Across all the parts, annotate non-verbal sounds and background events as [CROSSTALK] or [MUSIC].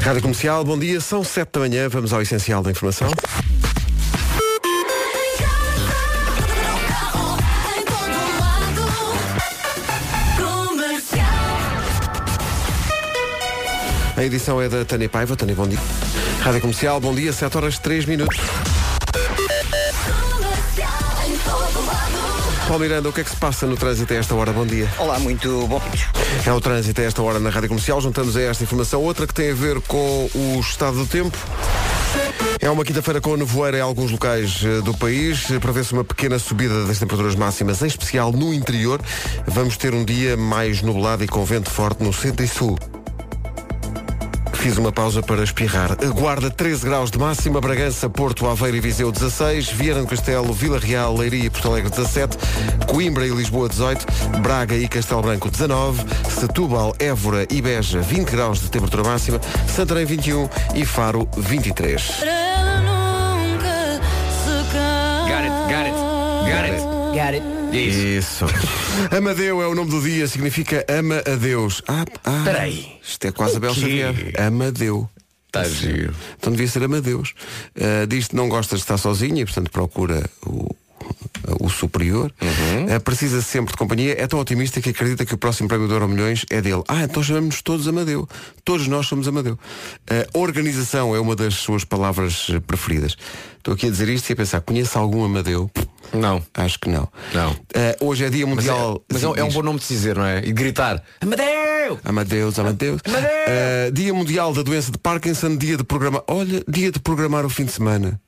Rádio Comercial, bom dia, são 7 da manhã, vamos ao essencial da informação. A edição é da Tânia Paiva. Tânia, bom dia. Rádio Comercial, bom dia, 7 horas 3 minutos. Paulo Miranda, o que é que se passa no trânsito a esta hora? Bom dia. Olá, muito bom. É o trânsito a esta hora na Rádio Comercial. Juntamos a esta informação outra que tem a ver com o estado do tempo. É uma quinta-feira com nevoeiro em alguns locais eh, do país. Prevê-se uma pequena subida das temperaturas máximas, em especial no interior. Vamos ter um dia mais nublado e com vento forte no centro e sul. Fiz uma pausa para espirrar. Guarda 13 graus de máxima, Bragança, Porto, Aveiro e Viseu 16, Viana do Castelo, Vila Real, Leiria e Porto Alegre 17, Coimbra e Lisboa 18, Braga e Castelo Branco 19, Setúbal, Évora e Beja 20 graus de temperatura máxima, Santarém 21 e Faro 23. Got it. It. Isso. [LAUGHS] Amadeu é o nome do dia, significa ama a Deus. Ah, ah Peraí. Isto é quase a Bel? Xavier. Amadeu. Tá giro. Então devia ser Amadeus. Uh, diz que não gosta de estar sozinha e, portanto, procura o, o superior. Uhum. Uh, precisa sempre de companhia. É tão otimista que acredita que o próximo prémio de Euro Milhões é dele. Ah, então chamamos todos Amadeu. Todos nós somos Amadeu. Uh, organização é uma das suas palavras eh, preferidas. Estou aqui a dizer isto e a pensar, conheço algum Amadeu? Não. Acho que não. Não. Uh, hoje é dia Mas, é, mundial. mas é, um- é um bom nome de dizer, não é? E gritar. Amadeu! Amadeus, Amadeus. Amadeus! Uh, dia Mundial da Doença de Parkinson, dia de programar. Olha, dia de programar o fim de semana.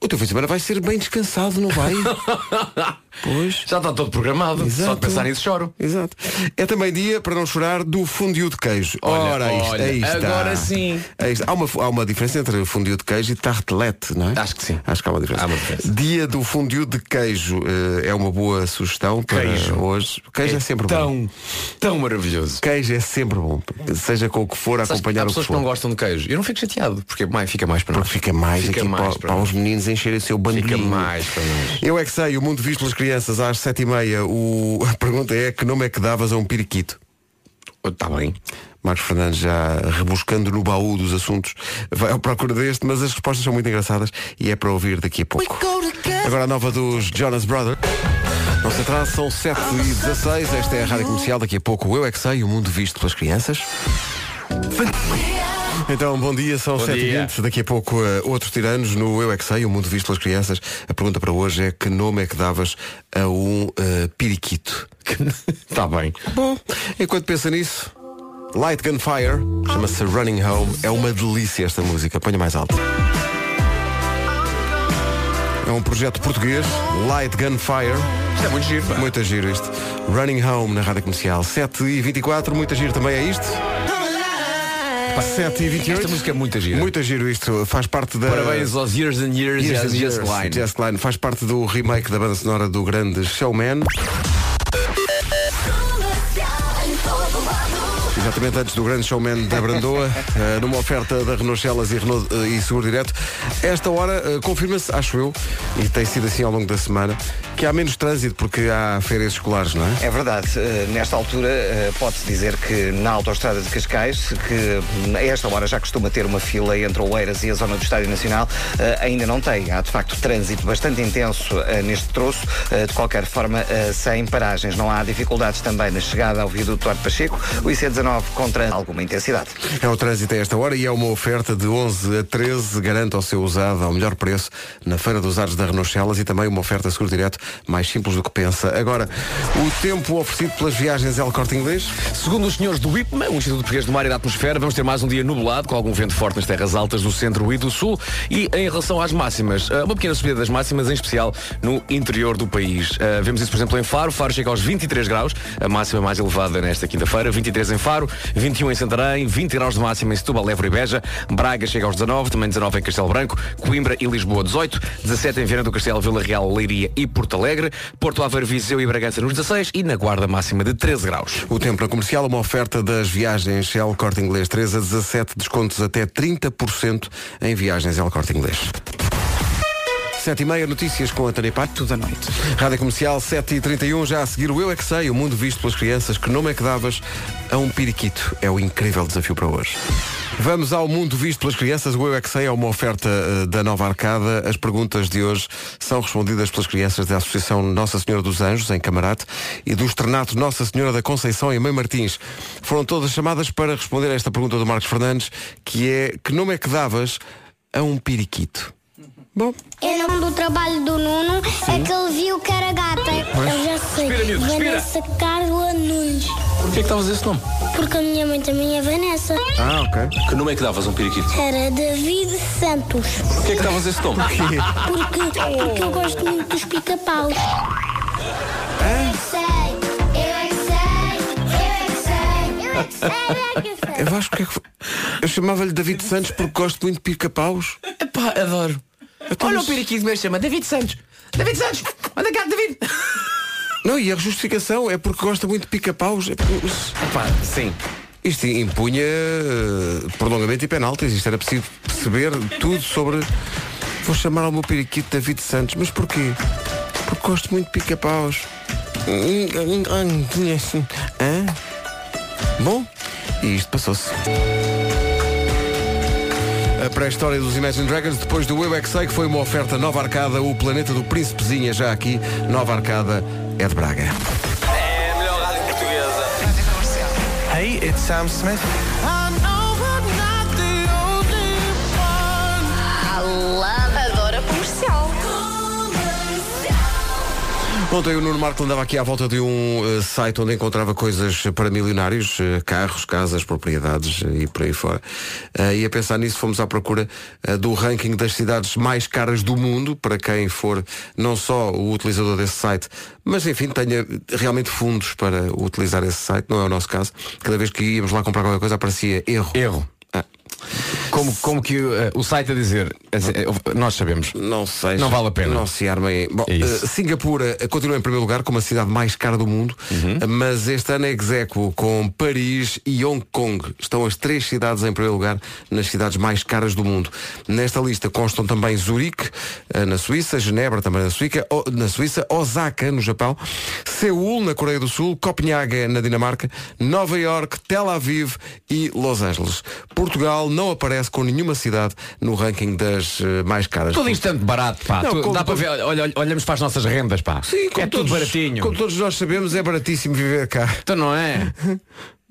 O teu fim de semana vai ser bem descansado, não vai? [LAUGHS] pois. Já está todo programado. Só Exato. de pensar nisso choro. Exato. É também dia, para não chorar, do fundiu de queijo. Olha, Ora, olha, aí está. agora sim. Está. Há, uma, há uma diferença entre fundiu de queijo e tartelete, não é? Acho que sim. Acho que há uma diferença. Há uma diferença. Dia do fundiu de queijo eh, é uma boa sugestão para Queijo. hoje. Queijo é, sempre bom. tão, tão maravilhoso. Queijo é sempre bom. Seja com o que for, Sabes, acompanhar há o que pessoas que for. não gostam de queijo. Eu não fico chateado, porque mais, fica mais para nós. Porque fica mais Fica aqui mais para, para os meninos encherem o seu bandolim. Fica mais para nós. Eu é que sei, o mundo visto pelas crianças às sete e meia. O... [LAUGHS] A pergunta é que nome é que davas a um periquito? Está bem. Marcos Fernandes já rebuscando no baú dos assuntos vai à procura deste, mas as respostas são muito engraçadas e é para ouvir daqui a pouco. Agora a nova dos Jonas Brothers. Não se atrasa, são 7 e 16 esta é a Rádio Comercial, daqui a pouco o Eu é que sei, o mundo visto pelas crianças. Então, bom dia, são Bom 7 e dia. 20 Daqui a pouco, eh, outros tiranos no Eu é que sei, o mundo visto pelas crianças. A pergunta para hoje é que nome é que davas a um eh, periquito? Está [LAUGHS] bem. Bom, enquanto pensa nisso, Light Gunfire, chama-se Running Home. É uma delícia esta música. Ponha mais alto. É um projeto português, Light Gunfire. Isto é muito giro. pá. Muito giro isto. Running Home na Rádio Comercial. 7 e 24 muito giro também é isto. 7 e 28 Esta música é muito gira. Muito giro isto. Faz parte da. Parabéns aos Years and Years, Years e and Just Years. Line. Just Line. Faz parte do remake da banda sonora do grande Showman. Exatamente antes do grande showman da Brandoa, [LAUGHS] eh, numa oferta da Renault Celas e, Renault, eh, e Seguro Direto. Esta hora eh, confirma-se, acho eu, e tem sido assim ao longo da semana, que há menos trânsito porque há férias escolares, não é? É verdade. Nesta altura pode-se dizer que na autoestrada de Cascais, que hum, a esta hora já costuma ter uma fila entre Oeiras e a zona do Estádio Nacional, ainda não tem. Há de facto trânsito bastante intenso neste troço, de qualquer forma sem paragens. Não há dificuldades também na chegada ao viaduto Duarte Pacheco. O IC19 com trânsito alguma intensidade. É o trânsito a esta hora e é uma oferta de 11 a 13, garante ao seu usado ao melhor preço na Feira dos Usados da Renault Celas e também uma oferta seguro direto mais simples do que pensa. Agora, o tempo oferecido pelas viagens El Corte Inglês. Segundo os senhores do IPMA, o Instituto Português do Mar e da Atmosfera, vamos ter mais um dia nublado, com algum vento forte nas terras altas do centro e do sul. E em relação às máximas, eh, uma pequena subida das máximas, em especial no interior do país. Eh, Vemos isso, por exemplo, em Faro. Faro chega aos 23 graus, a máxima mais elevada nesta quinta-feira. 23 em Faro, 21 em Santarém, 20 graus de máxima em Setúbal, Évora e Beja. Braga chega aos 19, também 19 em Castelo Branco. Coimbra e Lisboa, 18. 17 em Viana do Castelo, Vila Real, Leiria e Porto Alegre. Porto Aveiro, Viseu e Bragança nos 16 e na Guarda máxima de 13 graus. O tempo na comercial, uma oferta das viagens Shell Corte Inglês 3 a 17, descontos até 30% em viagens El Corte Inglês. 7 e meia, notícias com a Tânia Pato. Tudo à noite. Rádio Comercial 7 e 31 já a seguir o Eu É Que Sei, o mundo visto pelas crianças. Que nome é que davas a um periquito? É o incrível desafio para hoje. Vamos ao mundo visto pelas crianças. O Eu é que Sei é uma oferta uh, da nova arcada. As perguntas de hoje são respondidas pelas crianças da Associação Nossa Senhora dos Anjos, em Camarate, e do Externato Nossa Senhora da Conceição, em Mãe Martins. Foram todas chamadas para responder a esta pergunta do Marcos Fernandes, que é que nome é que davas a um periquito? Bom, Eu não do trabalho do Nuno é que ele viu que era gata. Eu já sei. Respira. Vanessa Carla Nunes. Porquê é que davas esse nome? Porque a minha mãe também é Vanessa. ah, ok. Que nome é que davas um periquito? Era David Santos. Porquê é que davas esse nome? Porque, porque eu gosto muito dos pica-paus. Eu é que sei. Eu é que sei. Eu é que sei. Eu é que sei. Eu acho que é que foi- Eu chamava-lhe David Santos porque gosto muito de pica-paus. Epá, adoro. Olha o periquito me chama David Santos. David Santos, anda cá, David. [LAUGHS] Não, e a justificação é porque gosta muito de pica-paus. É porque- sim. Isto impunha eh, prolongamento e penaltis. Isto era preciso perceber tudo sobre. Vou chamar ao meu periquito David Santos. Mas porquê? Porque gosto muito de pica-paus. Hã? Bom, e isto passou-se. A pré-história dos Imagine Dragons, depois do Eu é que Sei, que foi uma oferta Nova Arcada, o planeta do Príncipezinha já aqui. Nova Arcada é de Braga. É a melhor rádio portuguesa. Hey, it's Sam Smith. Ontem o Nuno Marco andava aqui à volta de um eh, site onde encontrava coisas para milionários, eh, carros, casas, propriedades eh, e por aí fora. E a pensar nisso fomos à procura do ranking das cidades mais caras do mundo, para quem for não só o utilizador desse site, mas enfim, tenha realmente fundos para utilizar esse site, não é o nosso caso. Cada vez que íamos lá comprar qualquer coisa aparecia erro. Erro. Como, como que eh, o site a dizer, eh, nós sabemos. Não sei. Não vale a pena. Não se armem. Bom, É eh, Singapura continua em primeiro lugar como a cidade mais cara do mundo, Uhum. mas este ano é execuo com Paris e Hong Kong. Estão as três cidades em primeiro lugar nas cidades mais caras do mundo. Nesta lista constam também Zurique, na Suíça, Genebra, também na Suíça, na Suíça, Osaka, no Japão, Seul, na Coreia do Sul, Copenhaga, na Dinamarca, Nova York, Tel Aviv e Los Angeles. Portugal não aparece com nenhuma cidade no ranking das eh, mais caras. Todo instante barato, pá. Não, Tu- dá para ver, olha, olha- olhamos para as nossas rendas, pá. Sim, é como tudo todos, baratinho. Como todos nós sabemos, é baratíssimo viver cá. Então não é? [LAUGHS]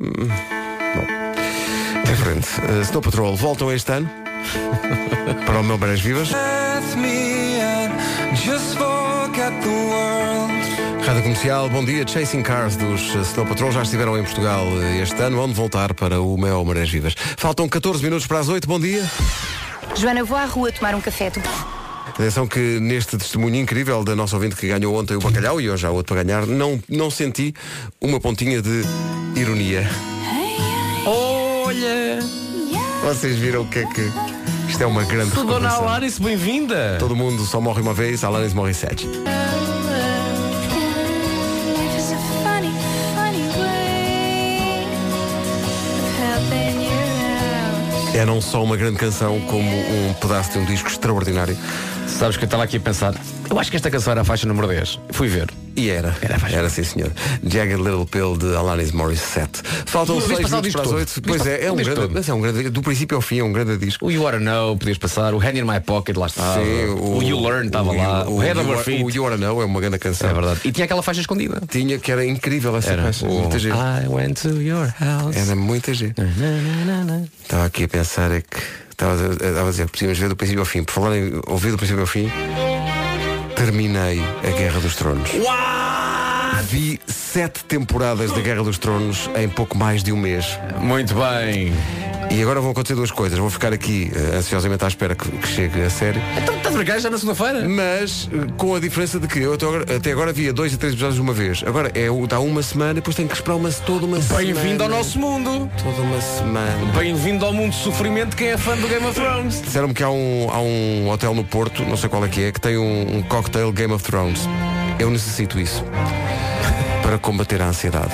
Em frente. Uh, Snow Patrol voltam este ano [LAUGHS] para o meu Marés Vivas. Rádio Comercial, bom dia. Chasing Cars dos uh, Snow Patrol já estiveram em Portugal uh, este ano. Onde voltar para o meu Marés Vivas. Faltam 14 minutos para as 8. Bom dia. Joana, vou à rua tomar um café. Tu... Atenção que neste testemunho incrível da nossa ouvinte que ganhou ontem o bacalhau e hoje há outro para ganhar, não, não senti uma pontinha de ironia. Olha! Vocês viram o que é que. Isto é uma grande Dona recordação. Alanis, bem-vinda! Todo mundo só morre uma vez, Alanis morre sete. É não só uma grande canção, como um pedaço de um disco extraordinário. Sabes que eu estava aqui a pensar, eu acho que esta canção era a faixa número 10. Fui ver. E era. Era a faixa. Era sim, senhor. Jagged Little Pill de Alanis Morissette. Faltam Podias seis passar o minutos disco para as todo. oito. Podias Pois é, é o um grande, todo. mas é um grande, do princípio ao fim, é um grande disco. O You Oughta Know, podias passar. O Hand in My Pocket, lá estava. Sim, o, You Learn estava lá. O, Head You Over Are- Feet. O You Oughta Know é uma grande canção. É verdade. E tinha aquela faixa escondida. Tinha que era incrível essa Era. faixa. o Muita gente. I went to your house. Era muita gente. Estava aqui a pensar é que estava a, estava a dizer, podíamos ver do princípio ao fim. Por falar em ouvir do princípio ao fim, terminei a Guerra dos Tronos. Vi sete temporadas da Guerra dos Tronos em pouco mais de um mês. Muito bem. E agora vão acontecer duas coisas. Vou ficar aqui eh, ansiosamente à espera que, que chegue a série. Então estás a brincar já na segunda-feira? Mas eh, com a diferença de que eu até agora, até agora via dois e três episódios de uma vez. Agora é o- dá uma semana e depois tenho que esperar uma, toda uma semana. Bem-vindo ao nosso mundo. Toda uma semana. Bem-vindo ao mundo de sofrimento quem é fã do Game of Thrones. Disseram-me que há um, há um hotel no Porto, não sei qual é que é, que tem um, um cocktail Game of Thrones. Eu necessito isso para combater a ansiedade.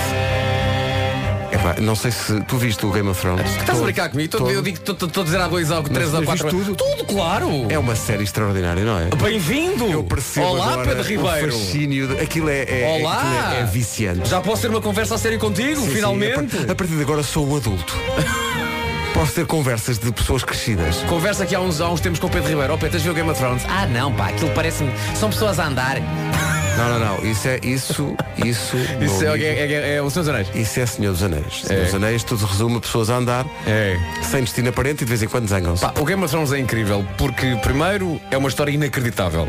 Epá, não sei se tu viste o Game of Thrones. Estás a brincar comigo? Todo- todo- Eu digo que estou a dizer há dois, há três, há quatro. tudo? Tudo, claro. É uma série extraordinária, não é? Bem-vindo. Eu percebo Olá, Pedro o Ribeiro. fascínio. de- Aquilo é, é, Olá. aquilo é, é viciante. Já posso ter uma conversa a sério contigo, Sim, sim, finalmente? a par- a partir de agora sou um adulto. Posso ter conversas de pessoas crescidas. Conversa aqui há uns, há uns tempos com o Pedro Ribeiro. Ó, Pedro, tens de ver o Game of Thrones? Ah, não, pá, aquilo parece-me. São pessoas a andar. Não, não, não. Isso é isso, isso. Isso é, amigo, é, é, é o Senhor dos Anéis. Isso é Senhor dos Anéis. Senhor É. dos Anéis, tudo resume pessoas a andar, É. sem destino aparente e de vez em quando zangam-se. O Game of Thrones é incrível porque, primeiro, é uma história inacreditável.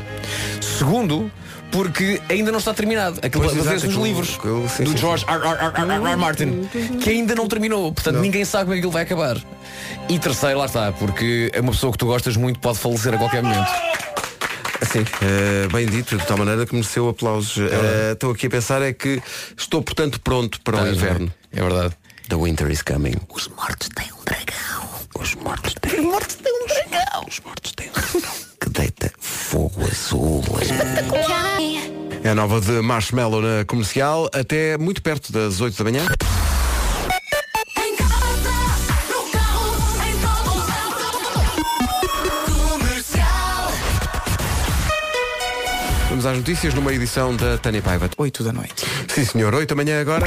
Segundo, porque ainda não está terminado. Aquilo baseia-se nos livros aquilo- sim, do George R. R. R. Martin, que ainda não terminou. Portanto, ninguém sabe como é que ele vai acabar. E terceiro, lá está, porque é uma pessoa que tu gostas muito pode falecer a qualquer momento. Sim, eh, bem dito, de tal maneira que mereceu aplausos. Eh, Estou aqui a pensar é que estou, portanto, pronto para o Estás, inverno. É verdade. The winter is coming. Os mortos têm um dragão. Os mortos têm, Os mortos têm um dragão. Os mortos têm um dragão que deita fogo azul. É a nova de Marshmallow na comercial, até muito perto das 8 da manhã. Vamos às notícias numa edição da Tânia Paiva. 8 da noite. Sim, senhor, 8 da manhã agora.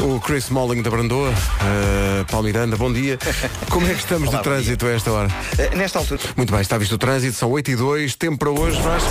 O Chris Smalling da Brandoa, uh, Paulo Miranda, bom dia. [LAUGHS] Como é que estamos Olá, no bom trânsito a esta hora? Eh, Nesta altura. Muito bem, está visto o trânsito, são 8 e 2, tempo para hoje, mas...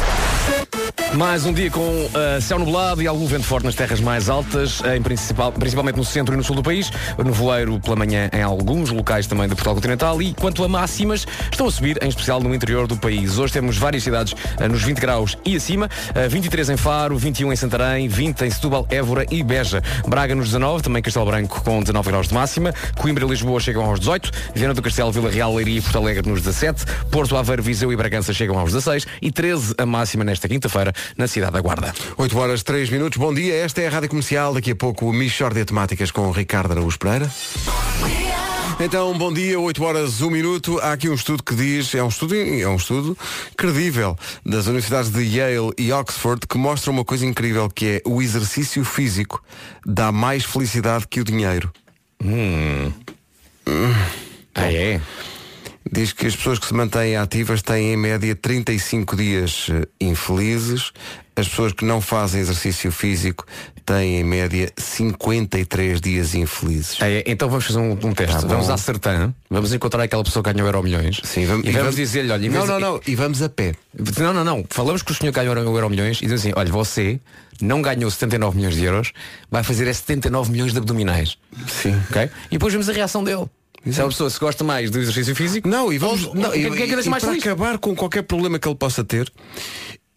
Mais um dia com ah, céu nublado e algum vento forte nas terras mais altas, em principal, principalmente no centro e no sul do país. Nevoeiro pela manhã em alguns locais também de Portugal Continental. E quanto a máximas, estão a subir, em especial no interior do país. Hoje temos várias cidades ah, nos 20 graus e acima. Ah, 23 em Faro, 21 em Santarém, 20 em Setúbal, Évora e Beja. Braga nos 19, também Castelo Branco com 19 graus de máxima. Coimbra e Lisboa chegam aos 18. Viana do Castelo, Vila Real, Leiria e Porto Alegre nos 17. Porto Aveiro, Viseu e Bragança chegam aos 16. E 13 a máxima nesta quinta-feira na cidade da Guarda. 8 horas 3 minutos, bom dia, esta é a Rádio Comercial, daqui a pouco o Michórdia de Temáticas com o Ricardo Araújo Pereira. Então, bom dia, 8 horas 1 minuto. Há aqui um estudo que diz, é um estudo, é um estudo credível das universidades de Yale e Oxford que mostra uma coisa incrível que é o exercício físico dá mais felicidade que o dinheiro. Ah, é? Diz que as pessoas que se mantêm ativas têm em média 35 dias eh, infelizes, as pessoas que não fazem exercício físico têm em média 53 dias infelizes. É? Então vamos fazer um, um teste. Tá vamos à Sertã, vamos encontrar aquela pessoa que ganhou Euro Milhões. Sim, vamos, e vamos, dizer-lhe, olha, não, não, não, e vamos a pé. Não, não, não. Falamos que o senhor ganhou o Euro Milhões e dizemos assim, olha, você não ganhou 79 milhões de euros, vai fazer é 79 milhões de abdominais. Sim. Ok? E depois vemos a reação dele. Se é uma pessoa que gosta mais do exercício físico, Não, e vamos. ou- não, o que é que é e mais para feliz? acabar com qualquer problema que ele possa ter,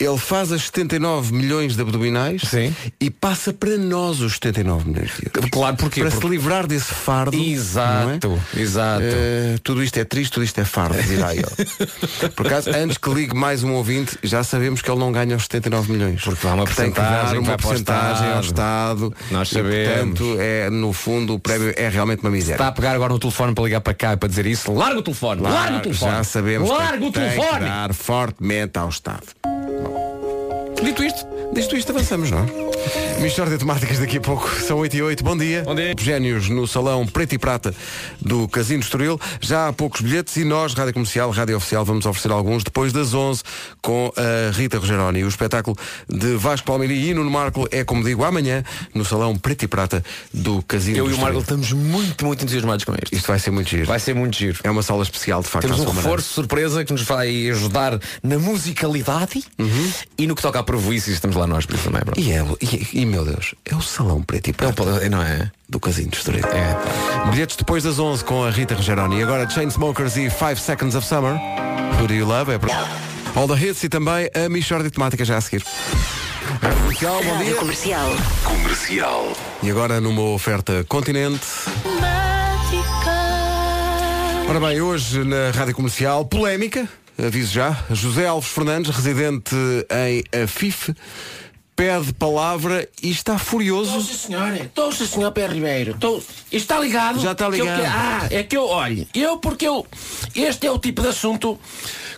ele faz as 79 milhões de abdominais Sim. e passa para nós os 79 milhões de euros. Claro, porquê? Para Porque- se livrar desse fardo. Exato, é? exato. Eh, tudo isto é triste, tudo isto é fardo, dirá ele. [LAUGHS] Por acaso, antes que ligue mais um ouvinte, já sabemos que ele não ganha os 79 milhões. Porque há uma que uma porcentagem ao Estado. Nós E, sabemos. portanto, é, no fundo, o prémio é realmente uma miséria. Está a pegar agora no telefone para ligar para cá e para dizer isso. Larga o telefone, larga o telefone. Já sabemos Larga que o tem que telefone. dar fortemente ao Estado. Dito isto, Disto isto avançamos, não é? Mistória de temáticas daqui a pouco. São 8 e 8. Bom dia. Bom dia. Génios no salão Preto e Prata do Casino Estoril. Já há poucos bilhetes e nós, Rádio Comercial, Rádio Oficial, vamos oferecer alguns depois das 11 com a Rita Rogeroni. O espetáculo de Vasco Palmeiri e Nuno Marco é, como digo, amanhã no salão Preto e Prata do Casino eu do e o Marco estamos muito, muito entusiasmados com isto. Isto vai ser muito giro. Vai ser muito giro. É uma sala especial, de facto. Temos à um reforço surpresa que nos vai ajudar na musicalidade e no que toca a prejuízos estamos lá nós, por isso também. pronto. E, é, e, e, meu Deus, é o salão Preto e É o Prata pal- não é? do Casino Estoril. É. Bilhetes depois das 11 com a Rita Rogeroni. Agora Chainsmokers e 5 Seconds of Summer. Who do you love? É para... All the hits e também a Michórdia de Temática já a seguir. Rádio Comercial, bom dia. Comercial. Comercial. E agora numa oferta Continente. Ora bem, hoje na Rádio Comercial, polémica, aviso já, José Alves Fernandes, residente em Afif, pede palavra e está furioso. Sim, senhora. Estou, sim, senhor Pé Ribeiro. Estou... Está ligado? Já está Que eu ligado. que- Ah, é que eu, olhe, eu porque eu... Este é o tipo de assunto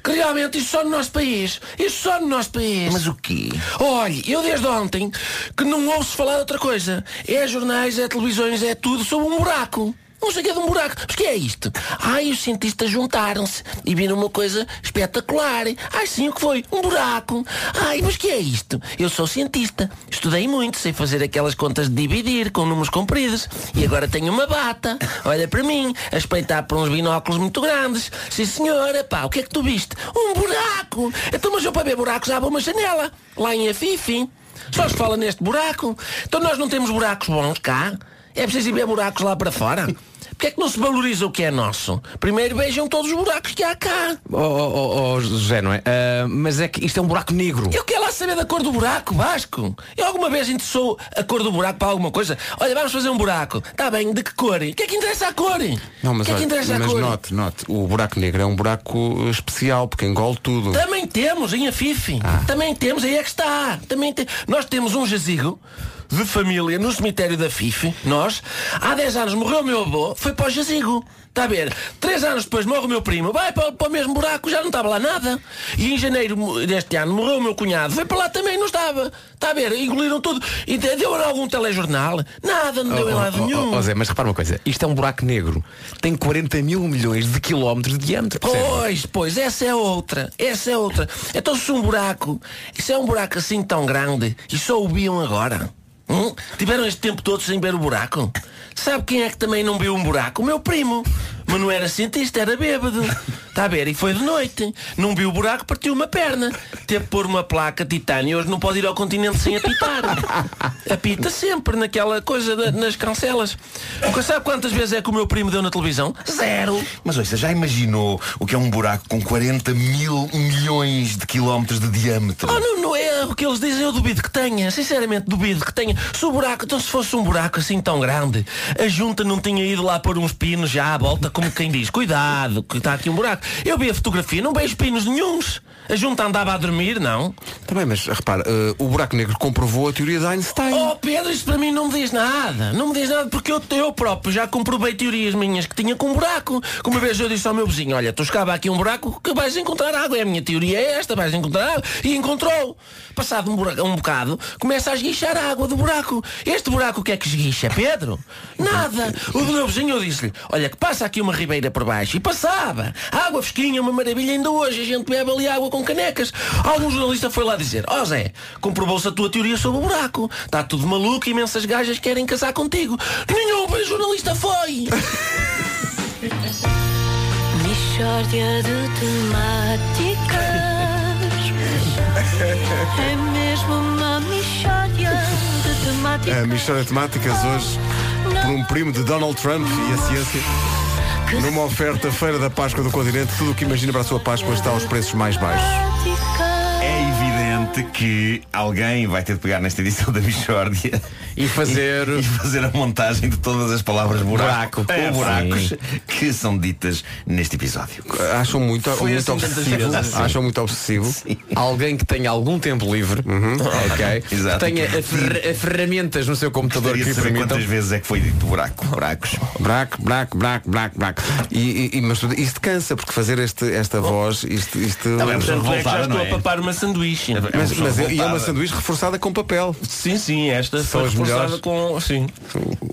que realmente isto só no nosso país. Isto só no nosso país. Mas o quê? Olhe, eu desde ontem que não ouço falar de outra coisa. É jornais, é televisões, é tudo sobre um buraco. Não que é de um buraco. Mas que é isto? Ai, os cientistas juntaram-se e viram uma coisa espetacular. Ai, sim, o que foi? Um buraco. Ai, mas que é isto? Eu sou cientista. Estudei muito, sei fazer aquelas contas de dividir com números compridos. E agora tenho uma bata. Olha para mim, a espreitar por uns binóculos muito grandes. Sim, senhora, pá, o que é que tu viste? Um buraco. Então, mas eu para ver buracos abro uma janela. Lá em Afifi. Só se fala neste buraco. Então nós não temos buracos bons cá. É preciso ir ver buracos lá para fora. Porquê é que não se valoriza o que é nosso? Primeiro vejam todos os buracos que há cá. Oh, oh, oh, oh, José, não é? Ah, mas é que isto é um buraco negro. Eu quero lá saber da cor do buraco, Vasco. Eu alguma vez interessou a cor do buraco para alguma coisa? Olha, vamos fazer um buraco. Está bem, de que cor? O que é que interessa a cor? Não, mas, o que é que olha, interessa a mas cor? note, note, o buraco negro é um buraco especial, porque engole tudo. Também temos em Afife. Ah. Também temos, aí é que está. Também te... Nós temos um jazigo de família no cemitério da Fife. Nós, há 10 anos morreu o meu avô, foi para o jazigo. Está a ver? Três anos depois morre o meu primo, vai para, para o mesmo buraco, já não estava lá nada. E em janeiro deste ano morreu o meu cunhado, foi para lá também, não estava. Está a ver? Engoliram tudo. E de- deu algum telejornal? Nada, não deu em lado Oh, oh, nenhum. oh, oh, Zé, mas repara uma coisa, isto é um buraco negro. Tem 40 mil milhões de quilómetros de diâmetro. Pois, pois, essa é outra. Essa é outra. Então se um buraco, isso é um buraco assim tão grande e só o viam agora. Hum? Tiveram este tempo todo sem ver o buraco? Sabe quem é que também não viu um buraco? O meu primo. Mas não era cientista, era bêbado. Está a ver? E foi de noite. Não viu o buraco, partiu uma perna. Teve que pôr uma placa titânio. Hoje não pode ir ao continente sem apitar. Apita sempre naquela coisa da- nas cancelas. Nunca sabe quantas vezes é que o meu primo deu na televisão? Zero. Mas ouça, já imaginou o que é um buraco com 40 mil milhões de quilómetros de diâmetro? Oh, não, não é o que eles dizem, eu duvido que tenha. Sinceramente, duvido que tenha. Se o buraco, então se fosse um buraco assim tão grande, a junta não tinha ido lá pôr uns pinos já à volta, como quem diz, cuidado, que está aqui um buraco. Eu vi a fotografia, não vejo pinos nenhuns. A junta andava a dormir, não? Também, mas repara, eh, o buraco negro comprovou a teoria de Einstein. Oh Pedro, isto para mim não me diz nada. Não me diz nada porque eu, eu próprio já comprovei teorias minhas que tinha com um buraco. Como uma vez eu disse ao meu vizinho, olha, tu escava aqui um buraco que vais encontrar água. É a minha teoria é esta, vais encontrar água. E encontrou. Passado um, buraco, um bocado, começa a esguichar a água do buraco. Este buraco o que é que esguicha, Pedro? Nada. O do meu vizinho eu disse-lhe, olha, que passa aqui uma ribeira por baixo. E passava. Água fresquinha, uma maravilha ainda hoje. A gente bebe ali água com canecas. Algum jornalista foi lá dizer, ó Zé, comprovou-se a tua teoria sobre o buraco. Está tudo maluco, imensas gajas querem casar contigo. Nenhum jornalista foi. [LAUGHS] Mixórdia de temáticas. [LAUGHS] É mesmo uma mixórdia de temáticas. A Mistória de Temáticas hoje por um primo de Donald Trump e a ciência. Numa oferta Feira da Páscoa do Continente, tudo o que imagina para a sua Páscoa está aos preços mais baixos. É evidente que alguém vai ter de pegar nesta edição da Bichórdia E fazer. [LAUGHS] e fazer a montagem de todas as palavras buraco, Buraco. ou buracos Sim. que são ditas neste episódio. Acham muito, Foi muito assim obsessivo. vezes. Acham muito obsessivo. Alguém que tenha algum tempo livre, ok? [LAUGHS] Exato. Que tenha a fer- a ferramentas no seu computador Gostaria que lhe permitam. quantas vezes é que foi dito buraco, buracos. Braco, braco, braco, braco, braco. E, e- e- mas tudo- isto cansa, porque fazer este, esta voz, isto. isto Tá bem, mas Tanto é que já estou não a é? papar uma sanduíche. Mas, mas é, e é uma sanduíche reforçada com papel. Sim, sim, esta São foi as reforçada melhores. com. Sim.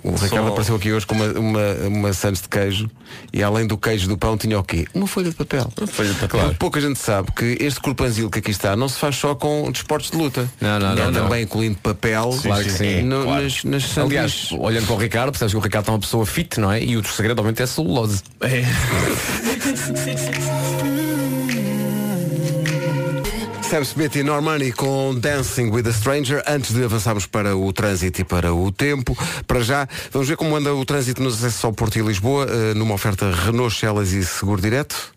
O Ricardo Só- apareceu aqui hoje com uma, uma, uma sandes de queijo e além do queijo do pão tinha o quê? Uma folha de papel. Folha de papel. Porque Pouca gente sabe que este corpanzil que aqui está não se faz só com desportos de luta. Não, não, é não, não. também incluindo papel Claro que sim, no- claro. nas, nas Aliás, sanduíches. olhando para o Ricardo, percebes que o Ricardo é uma pessoa fit, não é? E o segredo, obviamente, é celulose. [LAUGHS] [LAUGHS] Sam Smith e Normani com Dancing with a Stranger. Antes de avançarmos para o trânsito e para o tempo, para já, vamos ver como anda o trânsito nos acessos ao Porto e Lisboa, eh, numa oferta Renault, Celas e Seguro Direto.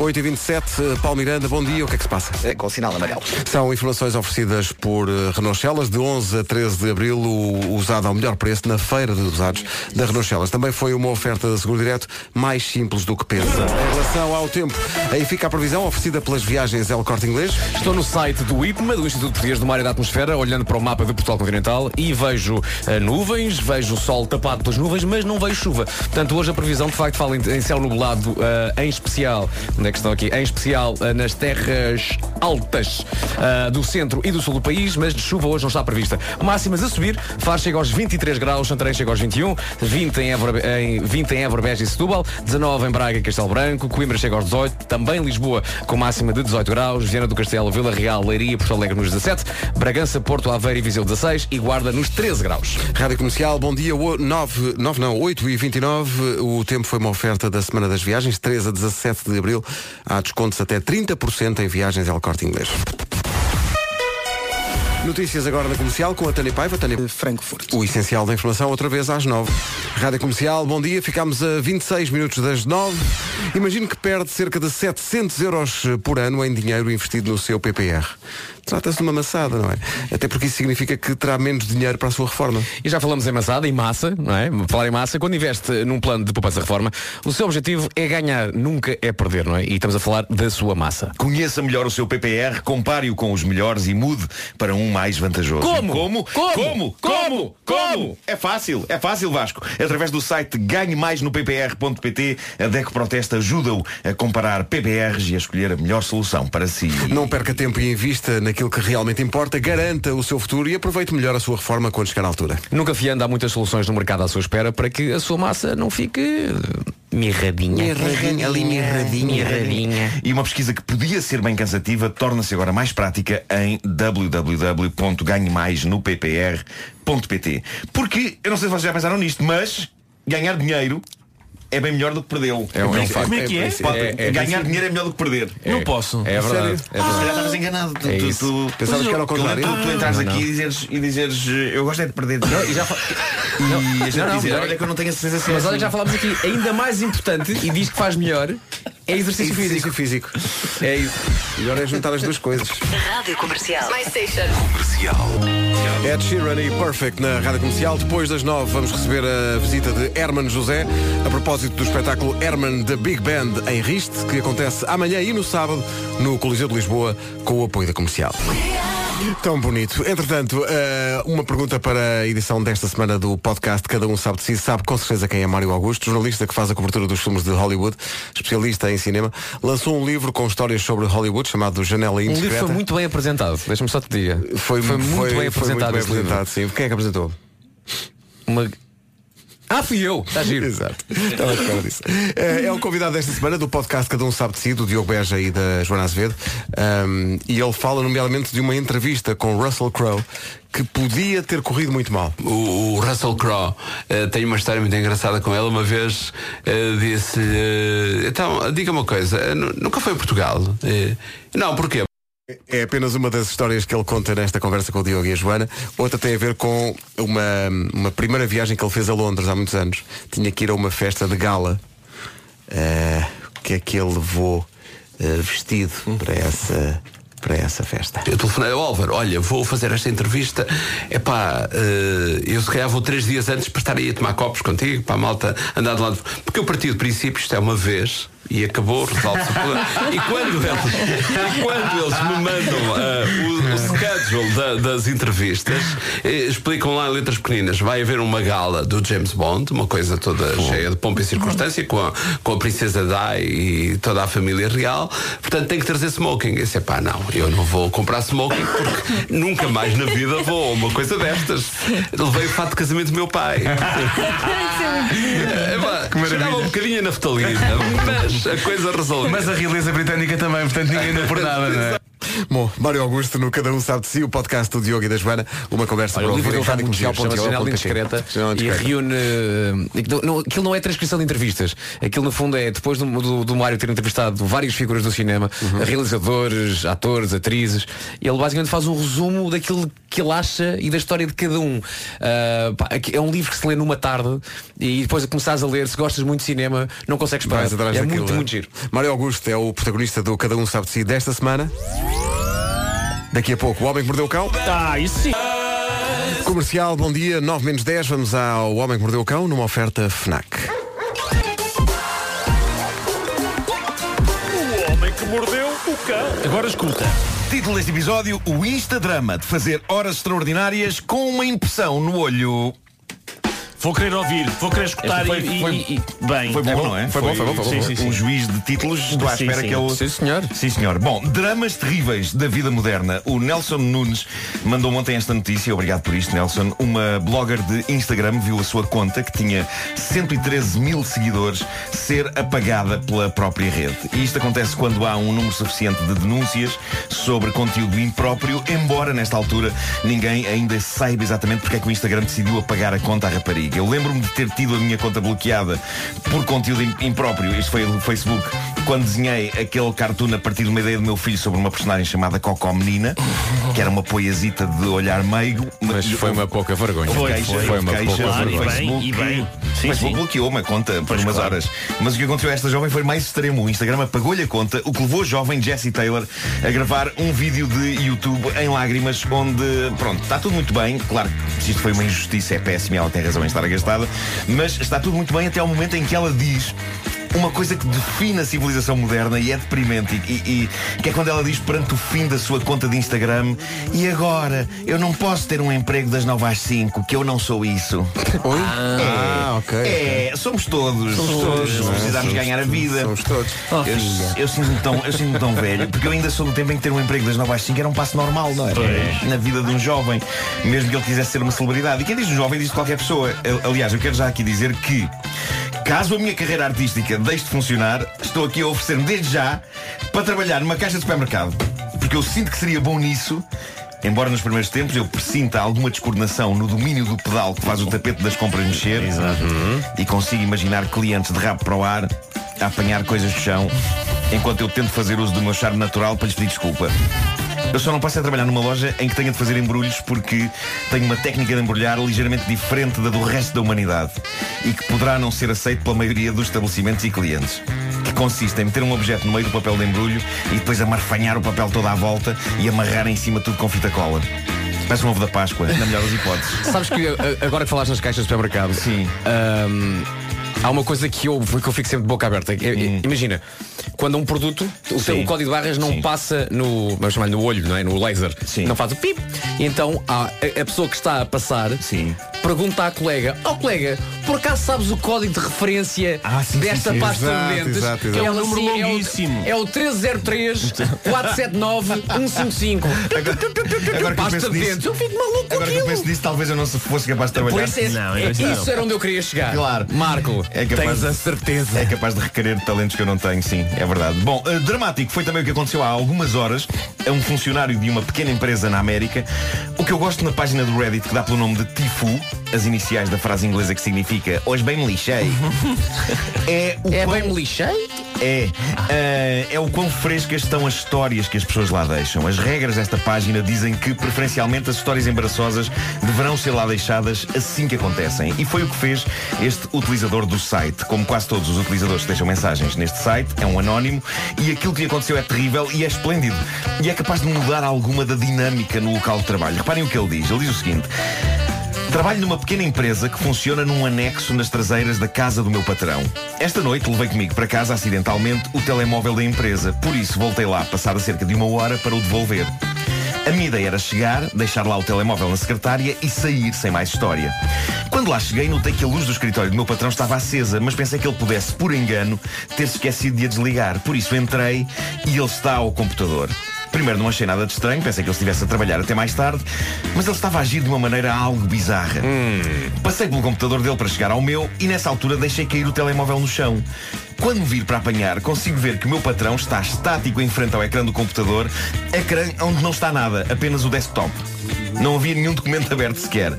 8h27, eh, Paulo Miranda, bom dia, o que é que se passa? É, com sinal amarelo. São informações oferecidas por eh, Renault Celas. De 11 a 13 de Abril, o usado ao melhor preço na feira de usados da Renault Celas. Também foi uma oferta da Seguro Direto mais simples do que pensa. Em relação ao tempo, aí fica a previsão oferecida pelas viagens El Corte Inglês. Estou no site do IPMA, do Instituto Português do Mar e da Atmosfera, olhando para o mapa de Portugal Continental e vejo eh, nuvens, vejo o sol tapado pelas nuvens, mas não vejo chuva. Portanto, hoje a previsão de facto fala em, em céu nublado, eh, em especial na que estão aqui, em especial eh, nas terras altas eh, do centro e do sul do país, mas de chuva hoje não está prevista. Máximas a subir, Faro chega aos 23 graus, Santarém chega aos 21, 20 em Évora, em, 20 em Évora Beja e Setúbal, 19 em Braga e Castelo Branco, Coimbra chega aos 18, também Lisboa com máxima de 18 graus, Viana do Castelo, Vila Real, Leiria Porto Alegre nos 17, Bragança, Porto, Aveiro e Viseu 16 e Guarda nos 13 graus. Rádio Comercial, bom dia, 9, 9 não, 8 e 29 O tempo foi uma oferta da Semana das Viagens 13 a 17 de Abril Há descontos até 30% em viagens El Corte Inglês. Notícias agora na Comercial com a Tânia Paiva. Tânia Frankfurt. O essencial da informação outra vez às 9 Rádio Comercial, bom dia, ficámos a 26 minutos das 9 Imagino que perde cerca de 700 euros por ano em dinheiro investido no seu PPR Trata-se de uma maçada, não é? Até porque isso significa que terá menos dinheiro para a sua reforma. E já falamos em maçada, em massa, não é? Falar em massa, quando investe num plano de poupança-reforma, o seu objetivo é ganhar, nunca é perder, não é? E estamos a falar da sua massa. Conheça melhor o seu PPR, compare-o com os melhores e mude para um mais vantajoso. Como? Como? Como? Como? Como? Como? É fácil, é fácil, Vasco. Através do site ganhe mais no ppr.pt, a DECO Protesta ajuda-o a comparar PPRs e a escolher a melhor solução para si. Não perca tempo e invista naquilo que realmente importa, garanta o seu futuro e aproveite melhor a sua reforma quando chegar à altura. Nunca fiando, há muitas soluções no mercado à sua espera para que a sua massa não fique mirradinha. Mirradinha, ali mirradinha. Mirradinha. E uma pesquisa que podia ser bem cansativa torna-se agora mais prática em www.ganhemaisnoppr.pt Porque, eu não sei se vocês já pensaram nisto, mas ganhar dinheiro é bem melhor do que perdê-lo. É um, é um facto. Como é que é? Pode- É- é- ganhar dinheiro é melhor do que perder. Não posso. É verdade. É Se calhar verdade. estavas enganado. Tu, É tu, tu, Pensavas que era ao contrário? Tu, tu entrares não, aqui não. e dizeres, e dizeres eu gosto é de perder. E já [LAUGHS] E a gente Não, não, dizer, olha que eu não tenho a certeza se é Mas olha, já falámos aqui, ainda mais importante e diz que faz melhor é exercício físico. físico. É isso. Melhor é juntar as duas coisas. Rádio Comercial. My station. Ed Sheeran e Perfect na Rádio Comercial. Depois das nove vamos receber a visita de Herman José a propósito do espetáculo Herman da Big Band em Riste, que acontece amanhã e no sábado no Coliseu de Lisboa com o apoio da Comercial. Tão bonito. Entretanto, eh, uma pergunta para a edição desta semana do podcast Cada Um Sabe de Si. Sabe com certeza quem é Mário Augusto, jornalista que faz a cobertura dos filmes de Hollywood, especialista em cinema. Lançou um livro com histórias sobre Hollywood chamado Janela Um livro Indiscreta. foi muito bem apresentado, deixa-me só te dizer. Foi, foi muito foi- bem foi apresentado. muito bem livro. apresentado, sim. Quem é que apresentou? Uma... Ah, fui eu. Está giro. Exato. Estava à espera disso. É, é o convidado desta semana do podcast Cada Um Sabe de Si, do Diogo Beja e da Joana Azevedo. Um, e ele fala, nomeadamente, de uma entrevista com Russell Crowe que podia ter corrido muito mal. O, o Russell Crowe eh, tem uma história muito engraçada com ele. Uma vez eh, disse-lhe: Então, diga uma coisa, eh, nu- nunca foi a Portugal? Não, porquê? É apenas uma das histórias que ele conta nesta conversa com o Diogo e a Joana. Outra tem a ver com uma, uma primeira viagem que ele fez a Londres há muitos anos. Tinha que ir a uma festa de gala. Eh, O que é que ele levou eh, vestido para essa, para essa festa? Eu telefonei ao Álvaro, olha, vou fazer esta entrevista. Epá, eh, eu se calhar vou três dias antes para estar aí a tomar copos contigo, para a malta andar de lado. Porque eu parti do princípio, isto é uma vez. E acabou, resolve-se o problema. E quando eles, e quando eles me mandam eh, o, o schedule da- das entrevistas, eh, explicam lá em letras pequeninas: vai haver uma gala do James Bond, uma coisa toda cheia de pompa e circunstância, com a, com a Princesa Di e toda a família real. Portanto, tem que trazer smoking. Eu disse: pá, não, eu não vou comprar smoking porque nunca mais na vida vou a uma coisa destas. Levei o fato de casamento do meu pai. [LAUGHS] É, pá, Cheirava um bocadinho a naftalina, mas a coisa resolveu. Mas a realeza britânica também, portanto ninguém dá por nada, não é? Bom, Mário Augusto, no Cada Um Sabe de Si, o podcast do Diogo e da Joana, uma conversa Olha, para o livro ouvir em giro, chama-se Janela radiocomercial.pt. Indiscreta e reúne. eh, aquilo não- Aquilo não é transcrição de entrevistas. Aquilo no fundo é depois do, do, do Mário ter entrevistado várias figuras do cinema, Uhum. realizadores, atores, atrizes, ele basicamente faz um resumo daquilo que ele acha e da história de cada um. Ah, pá, é um livro que se lê numa tarde e depois a começares a ler, se gostas muito de cinema, não consegues parar. É daquilo, muito, é? muito giro. Mário Augusto é o protagonista do Cada Um Sabe de Si desta semana. Daqui a pouco, o Homem que Mordeu o Cão. Ah, isso sim. Comercial, bom dia, 9 menos 10, vamos ao Homem que Mordeu o Cão numa oferta FNAC. O homem que mordeu o cão. Agora escuta. Título deste episódio: O Instadrama de fazer horas extraordinárias com uma impressão no olho. Vou querer ouvir, vou querer escutar Foi- e, foi- e- e- bem. Foi bom, não é? Foi bom, foi bom, foi bom. sim, Sim, sim, sim. Um juiz de títulos, estou à Sim, espera sim. que ele. Sim, senhor. Sim, senhor. Bom, dramas terríveis da vida moderna. O Nelson Nunes mandou ontem esta notícia, obrigado por isto, Nelson. Uma blogger de Instagram viu a sua conta, que tinha 113 mil seguidores, ser apagada pela própria rede. E isto acontece quando há um número suficiente de denúncias sobre conteúdo impróprio, embora nesta altura ninguém ainda saiba exatamente porque é que o Instagram decidiu apagar a conta à rapariga. Eu lembro-me de ter tido a minha conta bloqueada por conteúdo im- impróprio, isto foi do Facebook, quando desenhei aquele cartoon a partir de uma ideia do meu filho sobre uma personagem chamada Cocó Menina, que era uma poiazita de olhar meigo. Mas foi uma pouca vergonha. Foi, queixa, foi houve uma queixa, pouca Claro, e vergonha. bem, Facebook, e bem. Sim, Facebook sim. bloqueou uma conta por Pois umas claro. horas. Mas o que aconteceu a esta jovem foi mais extremo. O Instagram apagou-lhe a conta, o que levou a jovem Jessie Taylor a gravar um vídeo de YouTube em lágrimas, onde, pronto, está tudo muito bem. Claro que se isto foi uma injustiça, é péssimo e ela tem razão em estar agastada. Mas está tudo muito bem até ao momento em que ela diz uma coisa que define a civilização moderna e é deprimente e, e- que é quando ela diz perante o fim da sua conta de Instagram e agora? Eu não posso ter um emprego das 9 às 5 que eu não sou isso. Oi? Ah, ok. é, somos todos. Somos todos. precisamos ganhar a vida. Somos todos. eu, eu sinto-me tão, eu sinto tão velho porque eu ainda sou do tempo em que ter um emprego das 9 às 5 era um passo normal não é? na vida de um jovem mesmo que ele quisesse ser uma celebridade. E quem diz um jovem diz qualquer pessoa. Aliás eu quero já aqui dizer que Caso a minha carreira artística deixe de funcionar, estou aqui a oferecer-me desde já para trabalhar numa caixa de supermercado. Porque eu sinto que seria bom nisso. Embora nos primeiros tempos eu presinta alguma descoordenação no domínio do pedal que faz o tapete das compras mexer e consigo imaginar clientes de rabo para o ar a apanhar coisas do chão enquanto eu tento fazer uso do meu charme natural para lhes pedir desculpa. Eu só não posso é trabalhar numa loja em que tenha de fazer embrulhos porque tenho uma técnica de embrulhar ligeiramente diferente da do resto da humanidade e que poderá não ser aceito pela maioria dos estabelecimentos e clientes. Que consiste em meter um objeto no meio do papel de embrulho e depois amarfanhar o papel toda à volta e amarrar em cima tudo com fita cola. Parece um ovo da Páscoa, na melhor das hipóteses. Sabes que a- agora que falaste nas caixas de supermercado, Sim. ahm, há uma coisa que eu, que eu fico sempre de boca aberta. É- é- Imagina, quando um produto, o, seu, o código de barras não Sim. passa no, vamos chamar no olho, não é? No laser. Sim. Não faz o pip. E então a, a pessoa que está a passar Sim. pergunta à colega, ó colega, por acaso sabes o código de referência Ah, sim, desta sim, sim. pasta Exato, de dentes? exato, exato. Ela, É um número assim, longuíssimo. É o, é o 303 479 155. Agora Pasta de nisso- dentes. Eu fico maluco com que eu aquilo. penso nisso, talvez eu não se fosse capaz de Por trabalhar. isso, é, Não, é- isso não. isso era onde eu queria chegar. Claro. Marco, É capaz tens de- a certeza. É capaz de requerer talentos que eu não tenho, sim, é verdade. Bom, eh, dramático foi também o que aconteceu há algumas horas a um funcionário de uma pequena empresa na América. O que eu gosto na página do Reddit, que dá pelo nome de Tifu, as iniciais da frase inglesa que significa hoje bem me lixei, [LAUGHS] é o É quão- bem me lixei? É, eh, é o quão frescas estão as histórias que as pessoas lá deixam. As regras desta página dizem que, preferencialmente, as histórias embaraçosas deverão ser lá deixadas assim que acontecem. E foi o que fez este utilizador do site. Como quase todos os utilizadores que deixam mensagens neste site, é um anónimo e aquilo que lhe aconteceu é terrível e é esplêndido. E é capaz de mudar alguma da dinâmica no local de trabalho. Reparem o que ele diz. Ele diz o seguinte. Trabalho numa pequena empresa que funciona num anexo nas traseiras da casa do meu patrão. Esta noite levei comigo para casa acidentalmente o telemóvel da empresa, por isso voltei lá passada cerca de uma hora para o devolver. A minha ideia era chegar, deixar lá o telemóvel na secretária e sair sem mais história. Quando lá cheguei, notei que a luz do escritório do meu patrão estava acesa, mas pensei que ele pudesse, por engano, ter esquecido de a desligar. Por isso entrei e ele está ao computador. Primeiro não achei nada de estranho, pensei que ele estivesse a trabalhar até mais tarde, mas ele estava a agir de uma maneira algo bizarra. Passei pelo computador dele para chegar ao meu e nessa altura deixei cair o telemóvel no chão. Quando me vir para apanhar, consigo ver que o meu patrão está estático em frente ao ecrã do computador, ecrã onde não está nada, apenas o desktop. Não havia nenhum documento aberto sequer.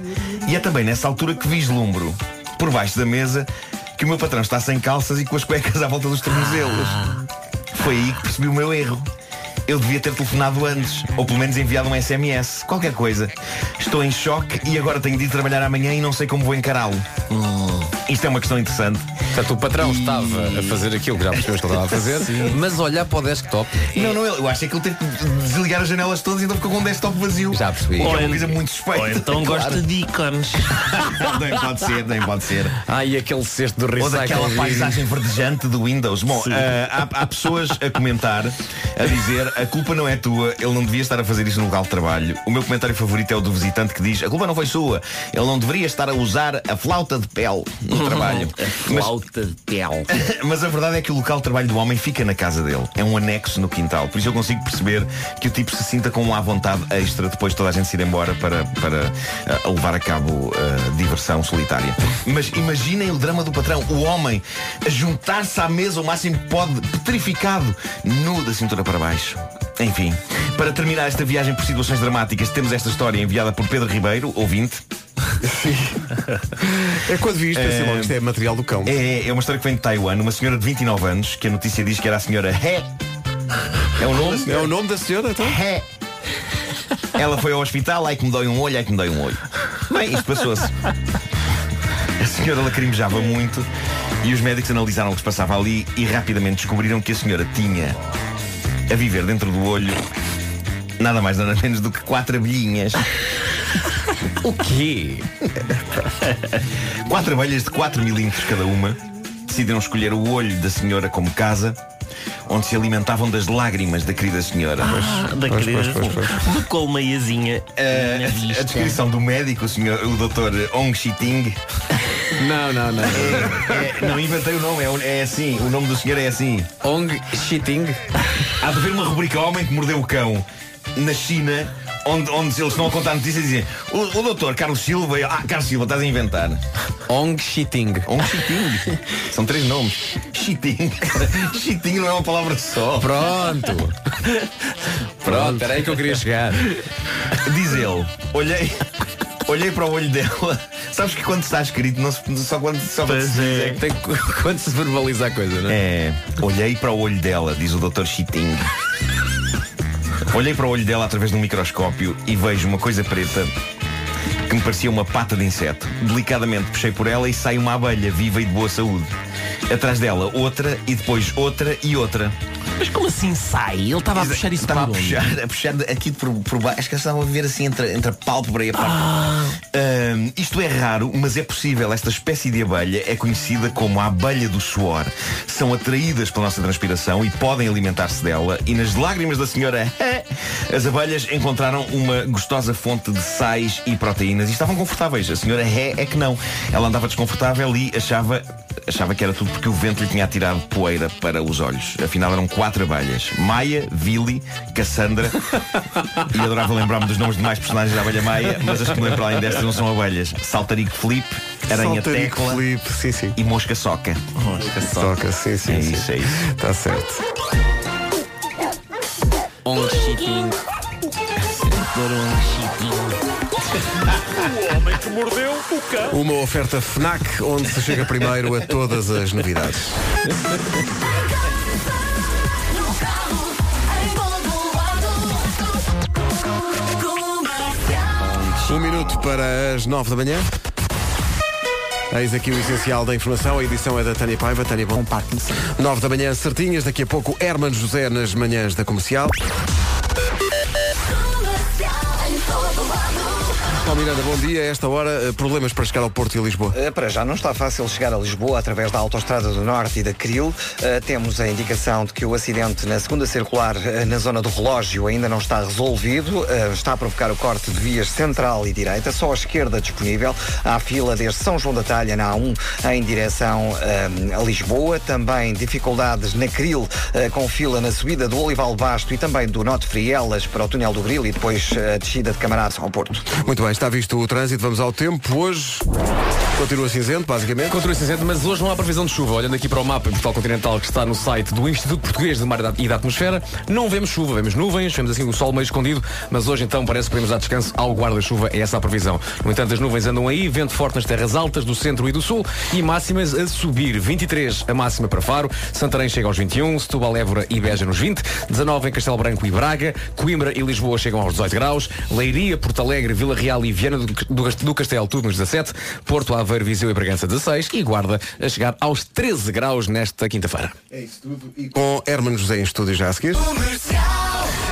E é também nessa altura que vislumbro, por baixo da mesa, que o meu patrão está sem calças e com as cuecas à volta dos tornozelos. Foi aí que percebi o meu erro. Eu devia ter telefonado antes, ou pelo menos enviado um SMS, qualquer coisa. Estou em choque e agora tenho de ir trabalhar amanhã e não sei como vou encará-lo. Isto é uma questão interessante Portanto, o patrão estava a fazer aquilo que já percebemos que ele estava a fazer, [LAUGHS] mas olhar para o desktop. Não, não, eu acho que ele teve que desligar as janelas todas e então ficou com um desktop vazio. Já percebi. O que é Ou uma coisa muito suspeita. Ou então [LAUGHS] claro. gosta de ícones. [LAUGHS] Nem pode ser, nem pode ser. Ah, e aquele cesto do Ou recycle. daquela paisagem verdejante do Windows. Bom, ah, há, há pessoas a comentar, a dizer a culpa não é tua, ele não devia estar a fazer isso no local de trabalho. O meu comentário favorito é o do visitante que diz a culpa não foi sua, ele não deveria estar a usar a flauta de pele no [LAUGHS] trabalho. Mas- Flauta de pele. [LAUGHS] Mas a verdade é que o local de trabalho do homem fica na casa dele. É um anexo no quintal. Por isso eu consigo perceber que o tipo se sinta com uma vontade extra depois de toda a gente se ir embora para, para ah, levar a cabo ah, diversão solitária. Mas imaginem o drama do patrão. O homem a juntar-se à mesa o máximo que pode, petrificado, nu da cintura para baixo. Enfim, para terminar esta viagem por situações dramáticas, temos esta história enviada por Pedro Ribeiro, ouvinte. [LAUGHS] É quando vi isto, pensei Eh, logo isto é material do cão. É, é uma história que vem de Taiwan, uma senhora de 29 anos, que a notícia diz que era a senhora He. É o nome? É o nome da senhora, então? He. Ela foi ao hospital, ai que me dói um olho, ai que me dói um olho. Bem, isto passou-se. A senhora lacrimejava muito e os médicos analisaram o que se passava ali e rapidamente descobriram que a senhora tinha a viver dentro do olho nada mais nada menos do que quatro abelhinhas. O quê? Quatro abelhas de 4 milímetros cada uma decidiram escolher o olho da senhora como casa, onde se alimentavam das lágrimas da querida senhora. Ah, da Pois, querida. pois, pois, pois. Do colmeiazinha. Eh, a descrição do médico, o, senhor, o Dr. Ong Shiting, Não, não, não. é, não inventei o nome, é, é assim, o nome do senhor é assim. Ong Shitting. Há de haver uma rubrica Homem que Mordeu o Cão na China, onde, onde eles estão a contar notícias e dizem o, o doutor Carlos Silva, ah, Carlos Silva, estás a inventar. Ong Shitting. Ong Shiting. São três nomes. Shiting. Shiting [LAUGHS] não é uma palavra só. Pronto. [LAUGHS] Pronto, era aí que eu queria chegar. Diz ele, olhei, olhei para o olho dela. [LAUGHS] Sabes que quando está escrito, não se, só quando só quando se diz é que- Tem, quando se verbaliza a coisa, não é? É, olhei para o olho dela, diz o Dr. Chiting. Olhei para o olho dela através de um microscópio e vejo uma coisa preta que me parecia uma pata de inseto. Delicadamente puxei por ela e sai uma abelha viva e de boa saúde. Atrás dela outra e depois outra e outra. Mas como assim sai? Ele estava a puxar isso Estava a puxar, a puxar aqui por, por baixo. Acho que eles estavam a ver assim entre, entre a pálpebra e a parte. Ah. Ahm, isto é raro, mas é possível. Esta espécie de abelha é conhecida como a abelha do suor. São atraídas pela nossa transpiração e podem alimentar-se dela. E nas lágrimas da senhora, [LAUGHS] as abelhas encontraram uma gostosa fonte de sais e proteínas e estavam confortáveis. A senhora Ré é que não. Ela andava desconfortável e achava, achava que era tudo porque o vento lhe tinha atirado poeira para os olhos. Afinal, eram quatro abelhas: Maia, Vili, Cassandra. e adorava lembrar-me dos nomes de mais personagens da abelha Maia, mas as que me lembro além destas não são abelhas: Saltarico Felipe, Aranha Saltarico Tecla Felipe, sim, sim. e Mosca Soca. Toca, sim, sim. É sim. isso, é isso. Está certo. Ong [LAUGHS] Shitting. Uma oferta FNAC onde se chega primeiro a todas as novidades. Um minuto para as nove da manhã. Eis aqui o essencial da informação. A edição é da Tânia Paiva. Tânia, bom. Nove da manhã, certinhas. Daqui a pouco, Herman José nas manhãs da comercial. Paulo Miranda, bom dia. A esta hora, eh, problemas para chegar ao Porto e a Lisboa. Uh, Para já não está fácil chegar a Lisboa através da Autostrada do Norte e da Cril. Uh, temos a indicação de que o acidente na segunda circular na zona do relógio ainda não está resolvido. Está a provocar o corte de vias central e direita. Só a esquerda disponível. Há fila desde São João da Talha na A1 em direção a Lisboa. Também dificuldades na Cril com fila na subida do Olival Basto e também do Norte Frielas para o túnel do Grilo e depois a descida de Camaradas ao Porto. Muito bem, está visto o trânsito. Vamos ao tempo. Hoje continua cinzento, basicamente. Continua cinzento, mas hoje não há previsão de chuva. Olhando aqui para o mapa em Portugal Continental que está no site do Instituto Português de Mar e da Atmosfera, não vemos chuva, vemos nuvens, vemos assim o sol meio escondido, mas hoje então parece que podemos dar descanso ao guarda-chuva, é essa a previsão. No entanto, as nuvens andam aí, vento forte nas terras altas do centro e do sul e máximas a subir. 23 a máxima para Faro, Santarém chega aos 21, Setúbal, Évora e Beja nos 20, 19 em Castelo Branco e Braga, Coimbra e Lisboa chegam aos 18 graus, Leiria, Porto Alegre, Vila Real e e Viana do, do, do Castelo tudo nos 17, Porto, Aveiro, Viseu e Bragança 16 e Guarda a chegar aos 13 graus nesta quinta-feira. É isso tudo. E com Hermano José em estúdio já a seguir.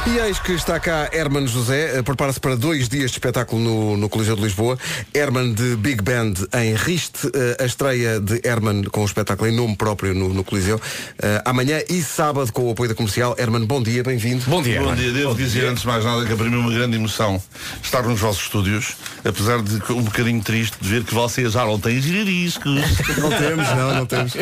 E eis que está cá Herman José, eh, prepara-se para dois dias de espetáculo no, no Coliseu de Lisboa. Herman de Big Band em Riste, eh, a estreia de Herman com o espetáculo em nome próprio no, no Coliseu. Eh, amanhã e sábado com o apoio da comercial. Herman, bom dia, bem-vindo. Bom dia. Bom dia, devo dizer antes de mais nada que para mim é uma grande emoção estar nos vossos estúdios, apesar de um bocadinho triste de ver que vocês já não têm giriscos. [LAUGHS] Não temos, não, não temos.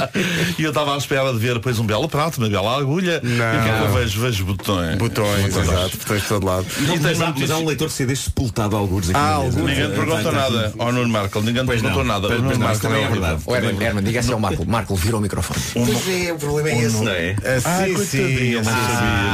E eu estava à espera de ver depois um belo prato, uma bela agulha. Não. E o que eu vejo? Vejo botões. Botões, exato, botões de todo lado. E tens Mas há um leitor de CDs sepultado a alguns aqui. Ah, alguns. Ninguém perguntou nada ao Nuno Marco, ninguém perguntou não. nada. Pois O Nuno Marco também é não verdade. Herman, diga assim ao Marco. Marco, vira o microfone. Pois é, o problema é esse, não é? Ah, sim, sim. sabia.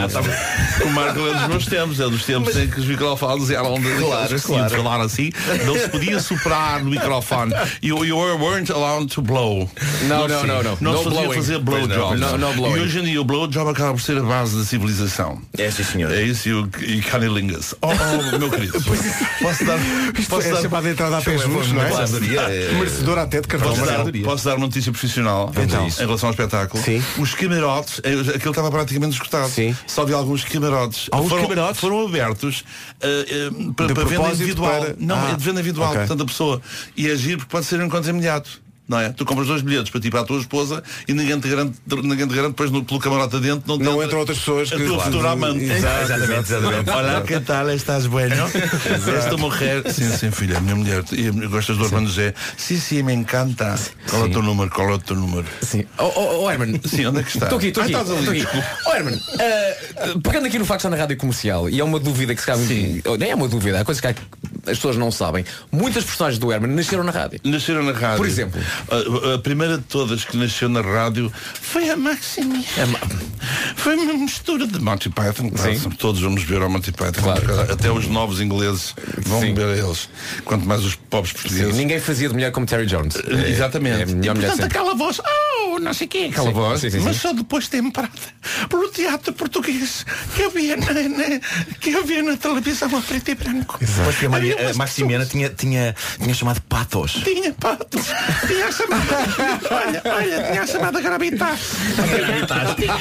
não sabia. O Marco é dos meus tempos, é dos tempos em que os microfones eram de Claro, claro. falar assim, não se podia soprar no microfone. You, you weren't allowed to blow. Não, se- não, não, não. Não se blowing. fazer Pois não, blowjob. no- no blowing. E hoje em dia o blowjob acaba por ser a base da civilização. É, sim, senhor. É isso e o e canilingas. Oh, oh, meu querido. [LAUGHS] Posso dar. Isto Posso é dar. chamada entrada a pé juntos, não é? Merecedor até de cartão Posso dar, posso dar uma notícia profissional Então. em relação ao espetáculo? Sim. Os camarotes, eh, aquilo estava praticamente esgotado. Sim. Só havia alguns camarotes. Alguns foram, camarotes? foram abertos eh, eh, para, De para venda individual. para- Não, Ah, é de venda individual, ok. portanto a pessoa. E agir porque pode ser um encontro imediato. Não é? Tu compras dois bilhetes para ti e para a tua esposa e ninguém te garante, ninguém te garante depois no, pelo camarote adentro não, Não entra entram outras pessoas a que- tua Claro. futura amante. Exato, exatamente, exatamente. [LAUGHS] Olá, que tal? Estás bueno? [LAUGHS] Esta mulher. Sim, sim, filha, minha mulher. E gostas do Armando José? Sim, sim, me encanta. Qual é o teu número? Qual é o teu número? Sim. Oh, oh, oh, Herman. Sim, onde é que está? Estou aqui, estou Ah, aqui. estás ali, estou aqui. desculpa. Oh, Herman, ah, pegando aqui no facto de estar na rádio comercial, e é uma dúvida que se cabe. oh, Nem é uma dúvida, é coisa que as pessoas não sabem. Muitas personagens do Herman nasceram na rádio. Nasceram na rádio. Por exemplo? A, a primeira de todas que nasceu na rádio foi a Maximia. Foi uma mistura de Monty Python. Claro, Sim. Todos vamos ver ao Monty Python. Claro. Até os novos ingleses vão Sim. ver a eles. Quanto mais os pobres Sim, portugueses. ninguém fazia de mulher como Terry Jones. Eh, Exatamente. É a melhor e, portanto, sempre. aquela voz, oh, não sei quem, aquela Sim, voz, sim, sim, sim. mas só depois temperada pelo teatro português que havia na, na- que havia na televisão a preto e branco. Que a, Maria, a Maximiana tinha, tinha, tinha chamado patos. Tinha patos, tinha [LAUGHS] a chamada, olha, olha, tinha a chamada gravitas.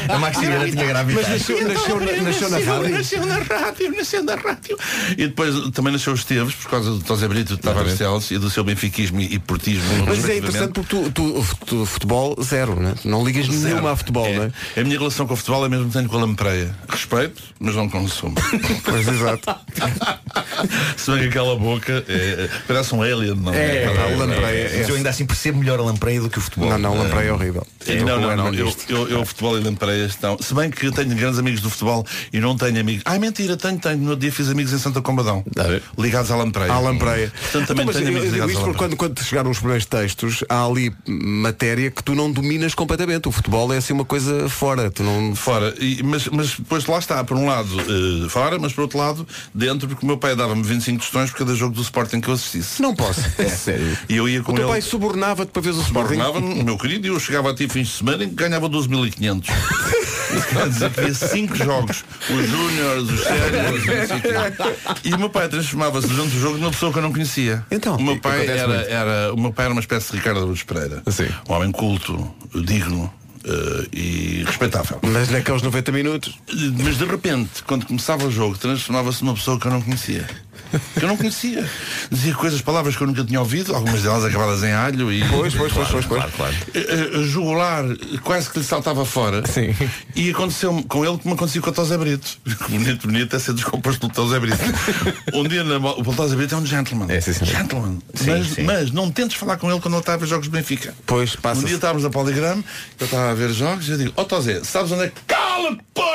A Maximiana tinha gravidade. Mas nasceu, nasceu, na- nasceu na rádio. Nasceu na rádio, nasceu na rádio. E depois também nasceu o Esteves, por causa do José Brito, de Tavares Teles e do seu benfiquismo e portismo. Mas é interessante porque tu, tu, tu- futebol zero, né? não ligas nenhuma a futebol, É. não é? A minha relação com o futebol é mesmo que tenho com a lampreia. Respeito, mas não consumo. [LAUGHS] Pois exato. Se bem que aquela boca é, é- parece um alien, não É, a lampreia. Mas eu ainda assim percebo melhor a lampreia do que o futebol. Não, não, lampreia é horrível. É, Eu não, não, não. Herman Eu, eu, eu, futebol e lampreia estão. Se bem que eu tenho grandes amigos do futebol e não tenho amigos. Ah, mentira, tenho, tenho. No outro dia fiz amigos em Santa Combadão. Ligados à lampreia. À lampreia. Portanto, também Então, mas tenho eu amigos digo ligados à isto porque lampreia. quando, quando chegaram os primeiros textos, há ali matéria que tu não dominas completamente. O futebol é assim uma coisa fora. Tu não. Fora, E- mas, mas depois lá está, por um lado eh, fora, mas por outro lado dentro, porque o meu pai dava-me 25 tostões por cada jogo do Sporting que eu assistisse. Não posso. [LAUGHS] É sério. E eu ia com O teu ele. pai subornava-te para ver o Sporting. Bornava-me, meu querido, e eu chegava a ti fins de semana e ganhava 12.500. Quer dizer que havia 5 jogos. Os júniores, os quê. E o meu pai transformava-se durante o jogo numa pessoa que eu não conhecia. Então, o meu pai era, era, o meu pai era uma espécie de Ricardo Luz Pereira. Sim. Um homem culto, digno eh, e respeitável. Mas naqueles 90 minutos. Mas de repente, quando começava o jogo, transformava-se numa pessoa que eu não conhecia. Que eu não conhecia. Dizia coisas, palavras que eu nunca tinha ouvido, algumas delas acabadas em alho e. Pois, pois, pois, pois, pois. Claro, claro. Eh, jugular quase que lhe saltava fora Sim. e aconteceu com ele como aconteceu com o Tosé Brito [LAUGHS] bonito, bonito é ser descomposto pelo Tosé Brito [LAUGHS] um dia na, o Tosé Brito é um gentleman É, sim, sim. gentleman Sim, mas, sim. mas não tentes falar com ele quando ele está a ver jogos do Benfica Pois, um passa. dia estávamos a Poligram eu estava a ver jogos e eu digo ó Tosé sabes onde é que cala porra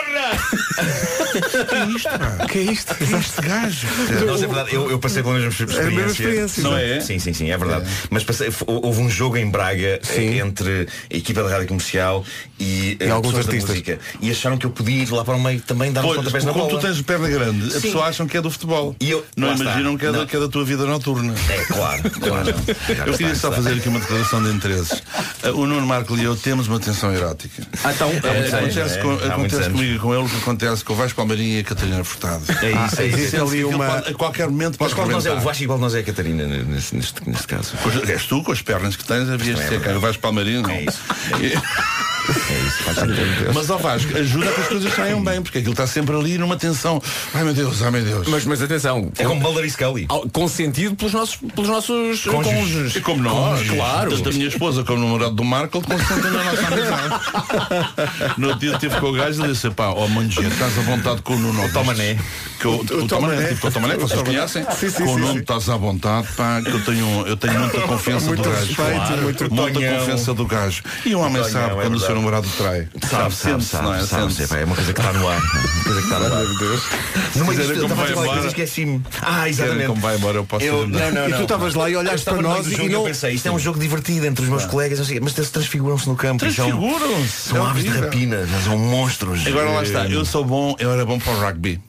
que é isto pá? [LAUGHS] que é isto? que é este gajo é verdade, eu, eu passei pela mesma experiência. mesma experiência, Não é? Sim, sim, sim, é verdade. Mas passei, houve um jogo em Braga eh, entre a equipa da rádio comercial e, eh, E alguns da artistas. música. E acharam que eu podia ir lá para o meio também dar uns Pois, pontapés na como bola. tu tens perna grande, a Sim. pessoa acham que é do futebol. E eu- não está. imaginam que é, da, Não. que é da tua vida noturna. É claro, [LAUGHS] claro. Eu queria só fazer aqui uma declaração de interesses. Uh, O Nuno Marco e eu temos uma tensão erótica. Ah, então, É, eh, acontece é, acontece comigo e com ele o que acontece acontece com o Vasco Palmeirinho e a Catarina Furtado. É isso, é isso. Existe ali uma... A qualquer momento Mas pode qual de nós é o. Vasco de nós é a Catarina neste, neste, caso? És tu, com as pernas que tens, havias de ser quem? O Vasco Palmeirinho? Não. É isso. [LAUGHS] [LAUGHS] É isso, faz sentido. Mas ao Vasco, ajuda a que as coisas saiam bem, porque aquilo está sempre ali numa tensão. Ai meu Deus, ai meu Deus. Mas, mas atenção, É como e Scully. ao- consentido pelos nossos, pelos nossos Cônjuges. cônjuges. E como nós, Claro. Tanto a minha esposa como o namorado do Marco consentem na nossa amizade. [LAUGHS] No outro dia tive com o gajo e disse, pá, ó mãe, estás à vontade com o Nuno. O Tomané. Que o, o, Tomané, tipo, o Tomané, que vocês conhecem. Sim, sim, com o sim, Nuno sim. estás à vontade, pá, que eu tenho, eu tenho muita [LAUGHS] confiança Muito do gajo. respeito, muito muita Tonhão. confiança do gajo. E um homem Tonhão, sabe é quando o seu verdade. Namorado trai. Sabe, sabe, é? sabe, sabe, é uma coisa que está no ar. Uma coisa que está no ar. Meu Deus. No meio quiserem disto, eu como estava a vai falar coisa esqueci-me. Ah, exatamente. como vai embora, eu posso Eu, não, não, E tu estavas lá e olhaste para nós e eu pensei, isto é um jogo divertido entre os meus colegas, mas eles transfiguram-se no campo. e são- Transfiguram-se. São É aves de rapina, não são monstros. Agora lá está, Eh, eu sou bom, eu era bom para o rugby.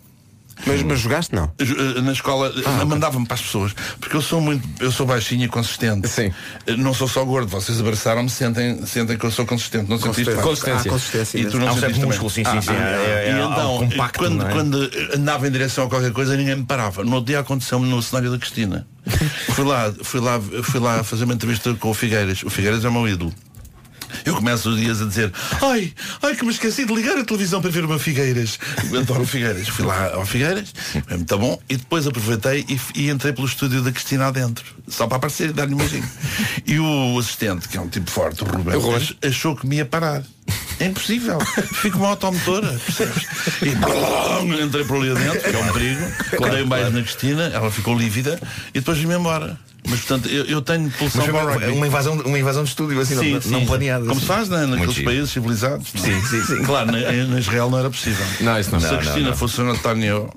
Mas, mas jogaste não? Eh, Na escola eh, mandava-me para as pessoas Porque eu sou muito, eu sou baixinho e consistente Sim. Eh, Não sou só gordo, vocês abraçaram-me Sentem, sentem que eu sou consistente Não sentiste Vasco? Consistência. Ah, consistência. E tu não um certo sentiste músculo, sim, sim, sim. Ah, É- é e algo então, compacto, quando, é? quando andava em direção a qualquer coisa Ninguém me parava No outro dia aconteceu-me no cenário da Cristina [LAUGHS] fui, lá, fui, lá, fui lá fazer uma entrevista com o Figueiras O Figueiras é o meu ídolo eu começo os dias a dizer Ai, ai que me esqueci de ligar a televisão para ver meu Figueiras Eu adoro Figueiras Fui lá ao Figueiras, é muito bom E depois aproveitei e, e entrei pelo estúdio da Cristina adentro Só para aparecer e dar-lhe um beijinho E o assistente, que é um tipo forte, o Rubén, O Rubén. ach- achou que me ia parar é impossível. Fico uma automotora, percebes? E blum, entrei por ali adentro, que é um perigo. Dei um beijo na Cristina, ela ficou lívida e depois vim-me embora. Mas portanto, eu, eu tenho pulsão para o uma, rugby. uma invasão, uma invasão de estúdio, assim, Sim, não, sim. não planeada. Como assim. se faz né, Muito naqueles giro. países civilizados. é? Sim, sim, sim. Claro, na, na Israel não era possível. Não, isso não. Se Não, a Cristina não, não. fosse o António,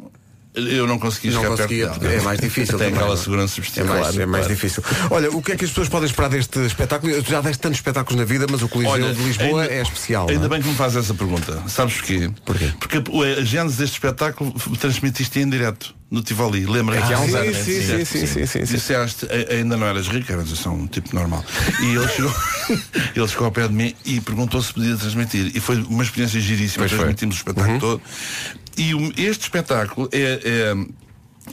eu não conseguia Não chegar conseguia, perto dela. é mais difícil [LAUGHS] Tem também, aquela não é? segurança É substituída. mais, Claro, é mais claro. difícil. Olha, o que é que as pessoas podem esperar deste espetáculo? Tu já deste tantos espetáculos na vida, mas o Coliseu Olha, de Lisboa ainda- é especial. Ainda é? bem que me faz essa pergunta. Sabes porquê? Porquê? Porque a- gênese deste espetáculo transmitiste em direto no Tivoli. Lembra Ah, que há uns anos? sim, sim, sim, sim, sim. Disseste, "A- ainda não eras rico, eras só um tipo normal. E ele chegou, [LAUGHS] ele chegou ao pé de mim e perguntou se podia transmitir. E foi uma experiência giríssima. Transmitimos o espetáculo todo. E este espetáculo é,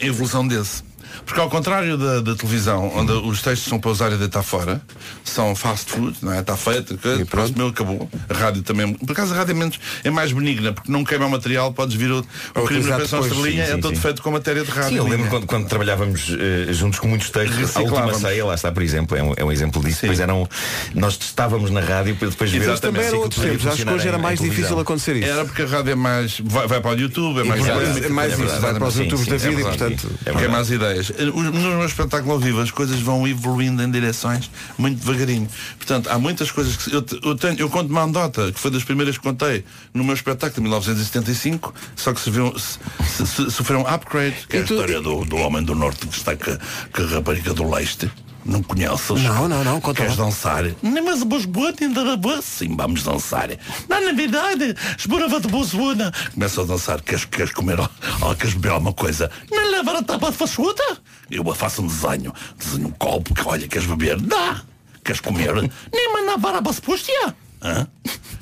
é a evolução desse. Porque ao contrário da, da televisão, onde os textos são para usar e deitar fora, são fast food, não é? Está feito, pronto, meu, acabou. A rádio também. Por acaso a rádio é, menos, é mais benigna, porque não queima o material, podes vir o, o crime utilizar pensão estrelinha, sim, é sim, todo sim. feito com matéria de rádio. Sim, eu lembro quando, quando trabalhávamos eh, juntos com muitos textos. A última ceia, lá está, por exemplo, é um, é um exemplo disso. Depois eram, nós testávamos na rádio para depois ver Mas também era outros tempos. Acho que hoje era mais difícil acontecer isso. Era porque a rádio é mais. vai, vai para o YouTube, é mais é mais é isso, verdade. vai para os Sim, YouTubes da é vida e portanto. É Porque é verdade. Mais. Os- No meu espetáculo ao vivo as coisas vão evoluindo em direções muito devagarinho. Portanto, há muitas coisas que. Eu, eu, tenho, eu conto uma andota, que foi das primeiras que contei no meu espetáculo de 1975, só que se viu, se, sofreu um upgrade, que é a tu- história do, do homem do norte que está com a rapariga do leste. Não conheces? Não, não, não, conta Queres lá. dançar? Não, mas a boa boa ainda era boa. Sim, vamos dançar. Não, na verdade, esborava de boa zona. Começa a dançar. Queres, queres comer? Oh, queres beber alguma coisa? Não levar a tapa de façuda? Eu faço um desenho. Desenho um copo. Que, olha, queres beber? Dá. Queres comer? Nem mandar a baspostia.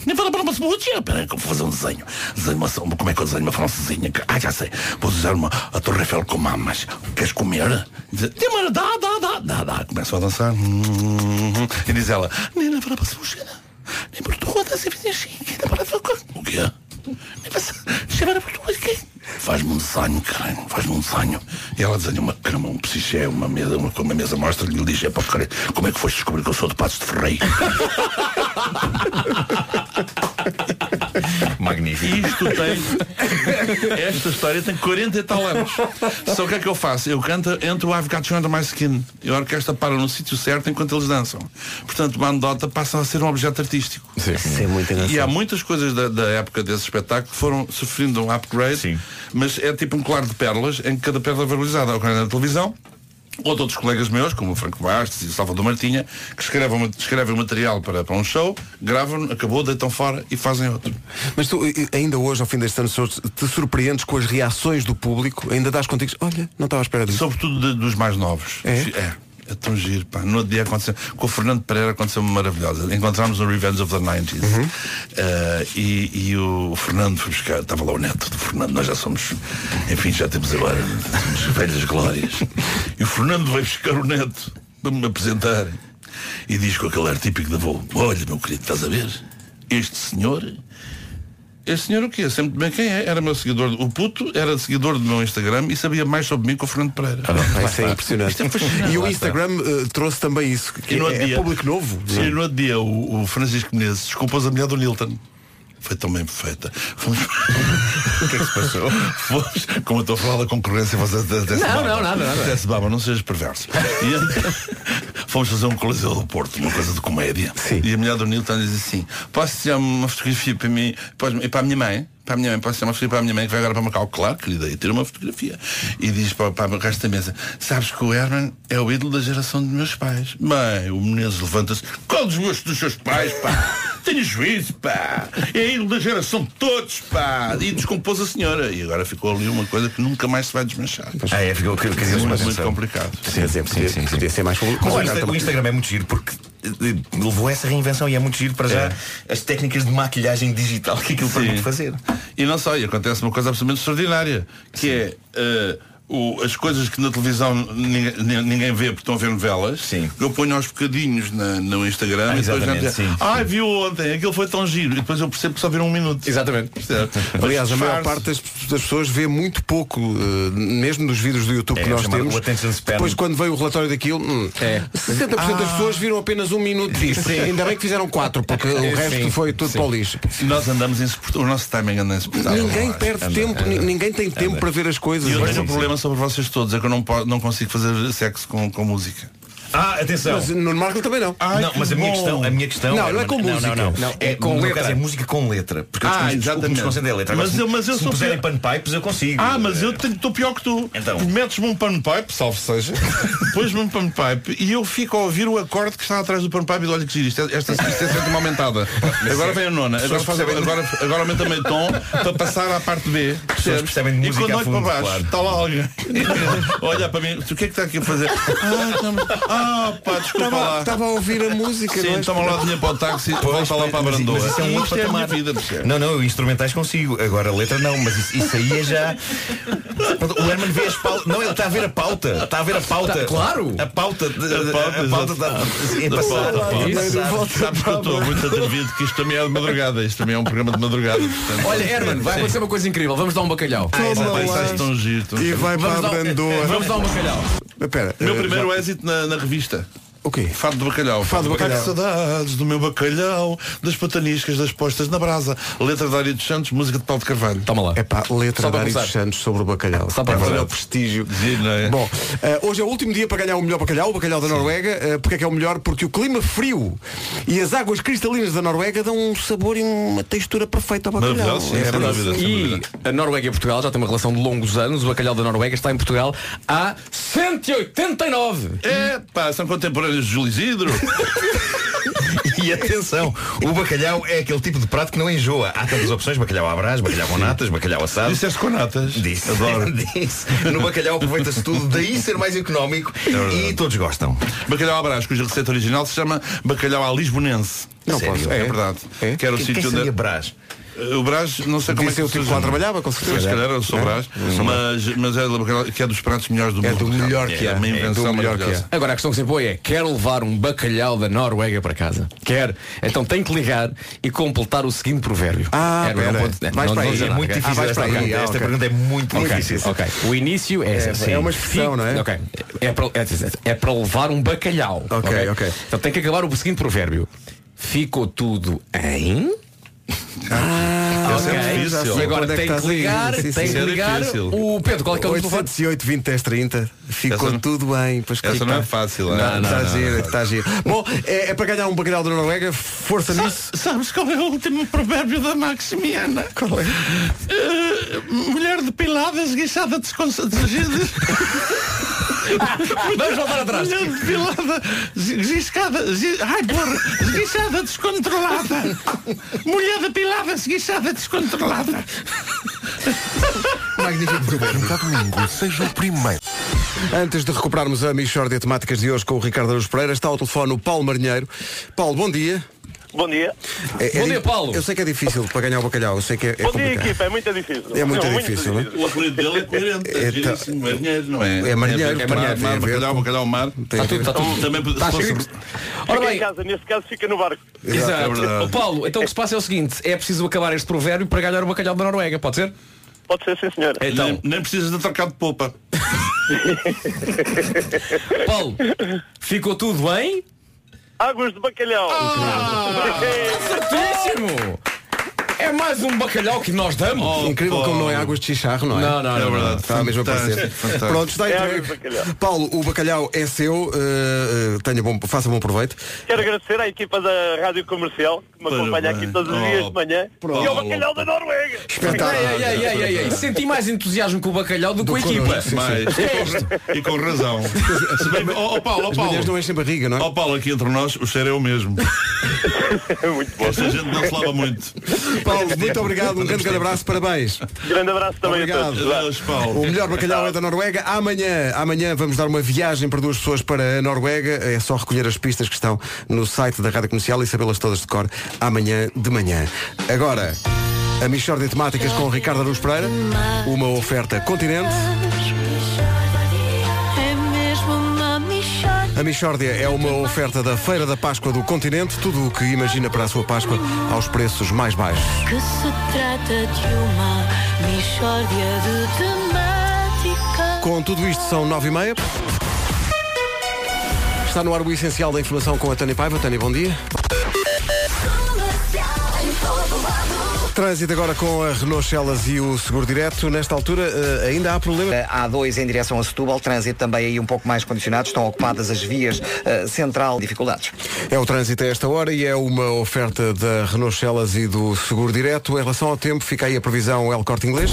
Nem fala para uma cebolinha. Espera aí que eu vou fazer um desenho. Desenho uma, como é que eu desenho uma francesinha? Ah, já sei. Vou desenhar uma a Torre Eiffel com mamas. Queres comer? Diz, "Tem uma- dá, dá, dá, dá, dá. Começa a dançar. E diz ela, nem leva para a cebolinha. Nem da cerveja chique. Nem para a O quê? Nem para chamar a português. Faz-me um desenho, caralho, faz-me um desenho. E ela desenha uma cama, um psiché, uma mesa, uma, uma mesa mostra-lhe e lhe diz, é para caralho, como é que foste descobrir que eu sou de Passos de Ferreiro? [LAUGHS] Magnífico. Isto tem. Esta história tem 40 e tal anos. Só o que é que eu faço? Eu canto entre o I've Got You Under My Skin. E a orquestra para no sítio certo enquanto eles dançam. Portanto, uma anedota passa a ser um objeto artístico. Isso é muito. E há muitas coisas da, da época desse espetáculo que foram sofrendo um upgrade, mas é tipo um colar de pérolas em que cada pérola é valorizada. Ao contrário da televisão, ou de outros colegas meus, como o Franco Bastos e o Salvador Martinha, que escrevem, escrevem material para, para um show, gravam, acabou, deitam fora e fazem outro. Mas tu, ainda hoje, ao fim deste ano, te surpreendes com as reações do público? Ainda dás contigo? Olha, não estava à espera disso. Sobretudo de- dos mais novos. É? É. É tão giro, pá. No outro dia aconteceu, com o Fernando Pereira aconteceu uma maravilhosa. Encontramos no Revenge of the 90s. Eh, e, e o Fernando foi buscar, estava lá o neto do Fernando, nós já somos, enfim, já temos agora temos velhas glórias. E o Fernando veio buscar o neto para me apresentar. E diz com aquele ar típico da avô, olha meu querido, estás a ver? Este senhor este senhor o quê? Sempre bem quem é? Era meu seguidor. O puto era seguidor do meu Instagram e sabia mais sobre mim que o Fernando Pereira. Isso é impressionante. Isto é. E o Instagram eh, trouxe também isso. Que E é, é dia- público novo. Sim, e no outro dia o, o Francisco Menezes desculpou a mulher do Nilton. Foi tão bem perfeita. Fomos... [LAUGHS] o que é que se passou? Fomos, como eu estou a falar da concorrência, você desce Não, baba. não, nada, nada. Desce baba, não sejas perverso. E então, [LAUGHS] fomos fazer um coliseu do Porto, uma coisa de comédia. E a mulher do Nilton diz assim, posso tirar uma fotografia para mim e para a minha mãe? Para a minha mãe, posso tirar uma fotografia para a minha mãe que vai agora para Macau? Claro, querida, e tira uma fotografia. E diz para, para o resto da mesa, sabes que o Herman é o ídolo da geração dos meus pais. Bem, o Menezes levanta-se, qual dos gostos dos seus pais, pá? Tenha juízo, pá! É ídolo da geração de todos, pá! E descompôs a senhora. E agora ficou ali uma coisa que nunca mais se vai desmanchar. Ah, é, ficou que, que muito, mais muito complicado. Sim, sim, sim, sim, Podia ser mais. Mas o, Instagram é muito giro porque eh, levou essa reinvenção e é muito giro para já as técnicas de maquilhagem digital que aquilo permite fazer. E não só, e acontece uma coisa absolutamente extraordinária, que é eh, o- as coisas que na televisão ninguém, ni- ninguém vê porque estão a ver novelas, eu ponho aos bocadinhos na- no Instagram Ah, e depois já sim, sim. ah, viu ontem, aquilo foi tão giro, e depois eu percebo que só viram um minuto. Exatamente. Aliás, a maior parte das, das pessoas vê muito pouco, eh, mesmo nos vídeos do YouTube É, que nós temos. Depois, quando veio o relatório daquilo, hum, 60% das pessoas viram apenas um minuto disto. Ainda bem que fizeram quatro, porque o [LAUGHS] resto Sim, foi tudo sim. para o lixo. Nós andamos insuportável, o nosso timing anda insuportável. Ninguém perde anda, tempo, ninguém tem tempo para ver as coisas. E eu Sim, tenho um sim. problema sobre vocês todos, é que eu não, não consigo fazer sexo com, com música. Ah, atenção. Mas no Marco também não. Ai, não, mas a minha bom. questão, a minha questão Não, não é com não, música. Não, não, Não, é, é com no letra. caso é música com letra. Porque eu Ah, costumo- o que me desconcentra é a letra. Agora, Mas se, eu- mas eu se sou me puserem pior. panpipes eu consigo. Ah, mas eu estou pior que tu. Então. Metes-me um panpipe, salve seja, [LAUGHS] pões-me um panpipe e eu fico a ouvir o acorde que está atrás do panpipe e olha que giro, isto é, esta, isto é sempre uma aumentada. Agora vem a nona, agora, faz, agora, agora aumenta meio tom para passar à parte B. percebes? percebem de e música quando a olho para baixo, está lá alguém. [LAUGHS] Olha para mim, o que é que está aqui a fazer? [LAUGHS] Ah, estamos- ah pá, desculpa lá. Estava a ouvir a música, Sim, é? toma lá dinheiro para o táxi, Pois, volta lá para a brandoa. mas isso é um E outro é patamar. vida, percebes? Não, não, eu instrumentais consigo. Agora a letra não, mas isso, isso aí é já. O Herman vê as pautas. Não, ele está a ver a pauta. Está a ver a pauta. Tá, claro. A pauta. de- A pauta, a pauta está passar. pauta, pauta. em passar. Sabes que eu estou muito atrevido que isto também é de madrugada. Isto também é um programa de madrugada. portanto- Olha, Herman, vai acontecer uma coisa incrível. Vamos dar um bacalhau. Ah, estás tão giro. tão E vai para Vamos a dar, brandoa. vamos dar um bacalhau. Espera, O meu eh, primeiro êxito na, na revista. O quê? Fado do bacalhau. Fado do bacalhau. Que saudades do meu bacalhau, das pataniscas, das postas na brasa. Letra de Ari dos Santos, música de Paulo de Carvalho. Toma lá. É pá, letra de para Ari dos. Santos sobre o bacalhau. Só para é começar. verdade, prestígio. Giro, não é? Bom, eh, hoje é o último dia para ganhar o melhor bacalhau, o bacalhau da Noruega. Eh, porque é que é o melhor? Porque o clima frio e as águas cristalinas da Noruega dão um sabor e uma textura perfeita ao bacalhau. Sim, É verdade. dúvida, E a Noruega e Portugal já têm uma relação de longos anos. O bacalhau da Noruega está em Portugal há 189. É, pá, são contemporâneos de Júlio Isidro. [LAUGHS] E atenção, o bacalhau é aquele tipo de prato que não enjoa. Há tantas opções, bacalhau à brás, bacalhau com natas, bacalhau assado. Disseste com natas. Disse. Adoro. [LAUGHS] Disse. No bacalhau aproveita-se tudo, daí ser mais económico e todos gostam. Bacalhau à Brás, cuja receita original se chama bacalhau à lisbonense. Não Sério? posso. É, É, verdade. É? Que era o sítio onde. brás? O Brás, não sei como Devia é que o tipo que lá trabalhava, com certeza. Se calhar eu sou É? Brás, mas, mas é que é dos pratos melhores do É mundo. do melhor que é. uma É do invenção melhor que maravilhosa. Agora a questão que se põe é Quer levar um bacalhau da Noruega para casa? Quer? Então tem que ligar e completar o seguinte provérbio Ah, pera. pode- Vais não para aí. É muito difícil Ah, esta pergunta. Ah, é muito difícil. ok. O início é, É, é uma expressão, não é? ok. É para, é, é para levar um bacalhau. Ok, ok. Então tem que acabar o seguinte provérbio. Ficou tudo em. Ah, Esse é difícil. Sei E agora é tem que a ligar, Sim, tem sim. que Isso é ligar. difícil. O Pedro, qual é que é o telefone? 808 20 10 30 Ficou Essa não- tudo bem pois essa não é fácil, Não, é? Não, está não, giro, está giro Bom, é, é para ganhar um bacalhau da Noruega Força nisso Sabes qual é o último provérbio da Maximiana? Qual é? Eh, mulher depilada, esguichada, desconcentrada. [LAUGHS] Vamos voltar atrás. Mulher depilada, esguichada, esgui- ai porra, esguichada, descontrolada. Mulher depilada, esguichada, descontrolada. [LAUGHS] Magnífico. Seja o primeiro. Antes de recuperarmos a Michórdia Temáticas de hoje com o Ricardo Araújo Pereira, está ao telefone o Paulo Marinheiro. Paulo, bom dia. Bom dia. É- é di- Eu sei que é difícil para ganhar o bacalhau, eu sei que é, é Bom dia, equipa. É muito difícil. É muito difícil, não é? O apelido dele é coerente. É, É, tá- giríssimo, marinheiro, não é? É marinheiro, É tem a mar, mar, com- bacalhau, bacalhau, mar. Tem a ver- Está tudo. Também Está fosse- Ora em bem, casa, neste caso fica no barco. Exato. É Paulo, então o que se passa é o seguinte, é preciso acabar este provérbio para ganhar o bacalhau da Noruega, pode ser? Pode ser, sim, senhor. Então, Nem, nem precisas de trocar de polpa. [LAUGHS] [LAUGHS] Paulo, ficou tudo bem? Águas de bacalhau. Certíssimo! É mais um bacalhau que nós damos. Incrível como não é águas de chicharro, não é? Não, não, É não, não. verdade. Está mesmo a parecer. Fantástico. Pronto, está É entregue. bacalhau. Paulo, o bacalhau é seu, eh, tenha bom, faça bom proveito. Quero agradecer à equipa da Rádio Comercial que me acompanha aqui todos os Oh, dias de manhã. pronto. E ao bacalhau da Noruega. Espetáculo. Ei, ei, ei, ei, ei. Senti mais entusiasmo com o bacalhau do que com a equipa. connosco, sim. Mais. E com- razão. Se bem, ó ó, Paulo, ó As Paulo. não enchem barriga, não é? Ó Paulo, aqui entre nós, o cheiro é o mesmo. [LAUGHS] muito bom. Esta gente não se lava muito. Paulo, muito obrigado, um grande, grande abraço, parabéns. Grande abraço também Obrigado. a todos. Adeus, Paulo. O melhor bacalhau é da Noruega. Amanhã, amanhã vamos dar uma viagem para duas pessoas para a Noruega. É só recolher as pistas que estão no site da Rádio Comercial e sabê-las todas de cor amanhã de manhã. Agora, a Michórdia de Temáticas com o Ricardo Aruz Pereira. Uma oferta continente. A Michórdia é uma oferta da Feira da Páscoa do Continente. Tudo o que imagina para a sua Páscoa aos preços mais baixos. Que se trata de uma mixória de temática. Com tudo isto são nove e meia. Está no ar o essencial da informação com a Tânia Paiva. Tânia, bom dia. Trânsito agora com a Renault Celas e o Seguro Direto. Nesta altura eh, ainda há problema. Eh, Há dois em direção a Setúbal, trânsito também aí um pouco mais condicionado, estão ocupadas as vias eh, central, dificuldades. É o trânsito a esta hora e é uma oferta da Renault Celas e do Seguro Direto. Em relação ao tempo, fica aí a previsão El Corte Inglês.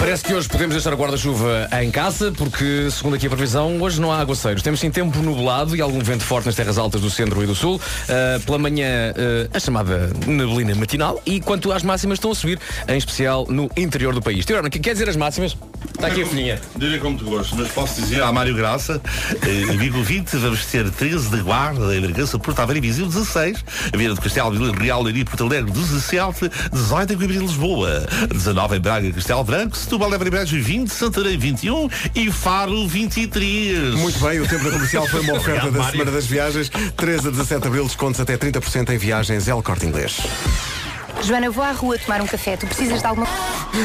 Parece que hoje podemos deixar o guarda-chuva em casa, porque, segundo aqui a previsão, hoje não há aguaceiros. Temos sim tempo nublado e algum vento forte nas terras altas do centro e do sul. Uh, pela manhã, uh, a chamada neblina matinal. E quanto às máximas, estão a subir, em especial no interior do país. Teodoro, quer dizer as máximas? Está aqui a folhinha. Diria como tu gostas, mas posso dizer a Mário Graça, eh, amigo 20, vamos ter 13 de Guarda, em Bragança, Porto Aveiro e Viseu, 16, a Vieira do Castelo, Vila Real, Leiria, Porto Alegre, 17, 18 em Coimbra e Lisboa, 19 em Braga, Castelo Branco, Setúbal, Évora e Beja, 20, Santarém, 21 e Faro, 23. Muito bem, o tempo da comercial foi uma oferta Obrigado, da Mário. Semana das Viagens. 13 a 17 de abril, descontos até 30% em viagens El Corte Inglês. Joana, eu vou à rua tomar um café. Tu precisas de alguma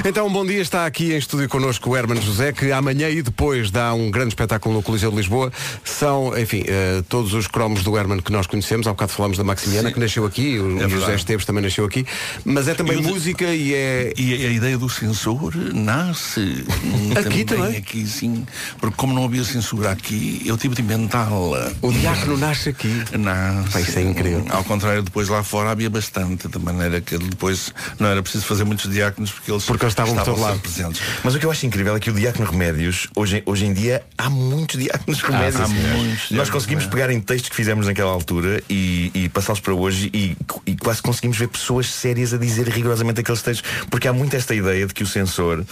Então, bom dia, está aqui em estúdio connosco o Herman José, que amanhã e depois dá um grande espetáculo no Coliseu de Lisboa. São, enfim, eh, todos os cromos do Herman que nós conhecemos. Há bocado falámos da Maximiana, que nasceu aqui, o É José. Esteves também nasceu aqui. Mas é também E o de- música e é. E a ideia do censor nasce [LAUGHS] Aqui também? Aqui sim, porque como não havia censura aqui, eu tive de inventá-la. O diácono nasce aqui. Nasce. Pá, isso é incrível. Ao contrário, depois lá fora havia bastante, de maneira que depois não era preciso fazer muitos diáconos porque eles, Porque eles estavam sempre lado. presentes. Mas o que eu acho incrível é que o Diácono Remédios, hoje, hoje em dia, há muitos Diáconos Remédios. há muitos Nós Diáconos conseguimos pegar em textos que fizemos naquela altura e, e passá-los para hoje e, e quase conseguimos ver pessoas sérias a dizer rigorosamente aqueles textos. Porque há muito esta ideia de que o censor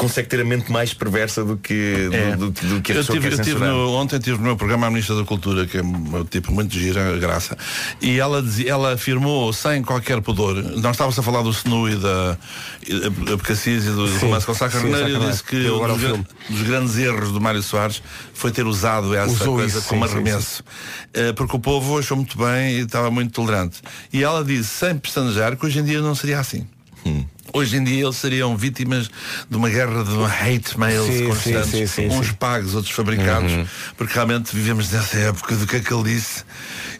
consegue ter a mente mais perversa do que, do- É. do, do que a eu pessoa tive, quer eu tive no- ontem tive no meu programa a Ministra da Cultura, que é um tipo muito gira, graça, e ela, dizia, ela afirmou sem qualquer pudor, nós estávamos a falar do SNU e da a Pecassis e do Sim, romance com Sá sim, Carneiro, e disse que um dos, dos grandes erros do Mário Soares foi ter usado essa Usou coisa isso, como sim, sim, arremesso. Eh, Porque o povo achou muito bem e estava muito tolerante. E ela disse, sem pestanejar, que hoje em dia não seria assim. Hum. Hoje em dia eles seriam vítimas de uma guerra de hate mails Sim, constantes, sim, sim, uns pagos, outros fabricados, porque realmente vivemos nessa época do que é que ele disse.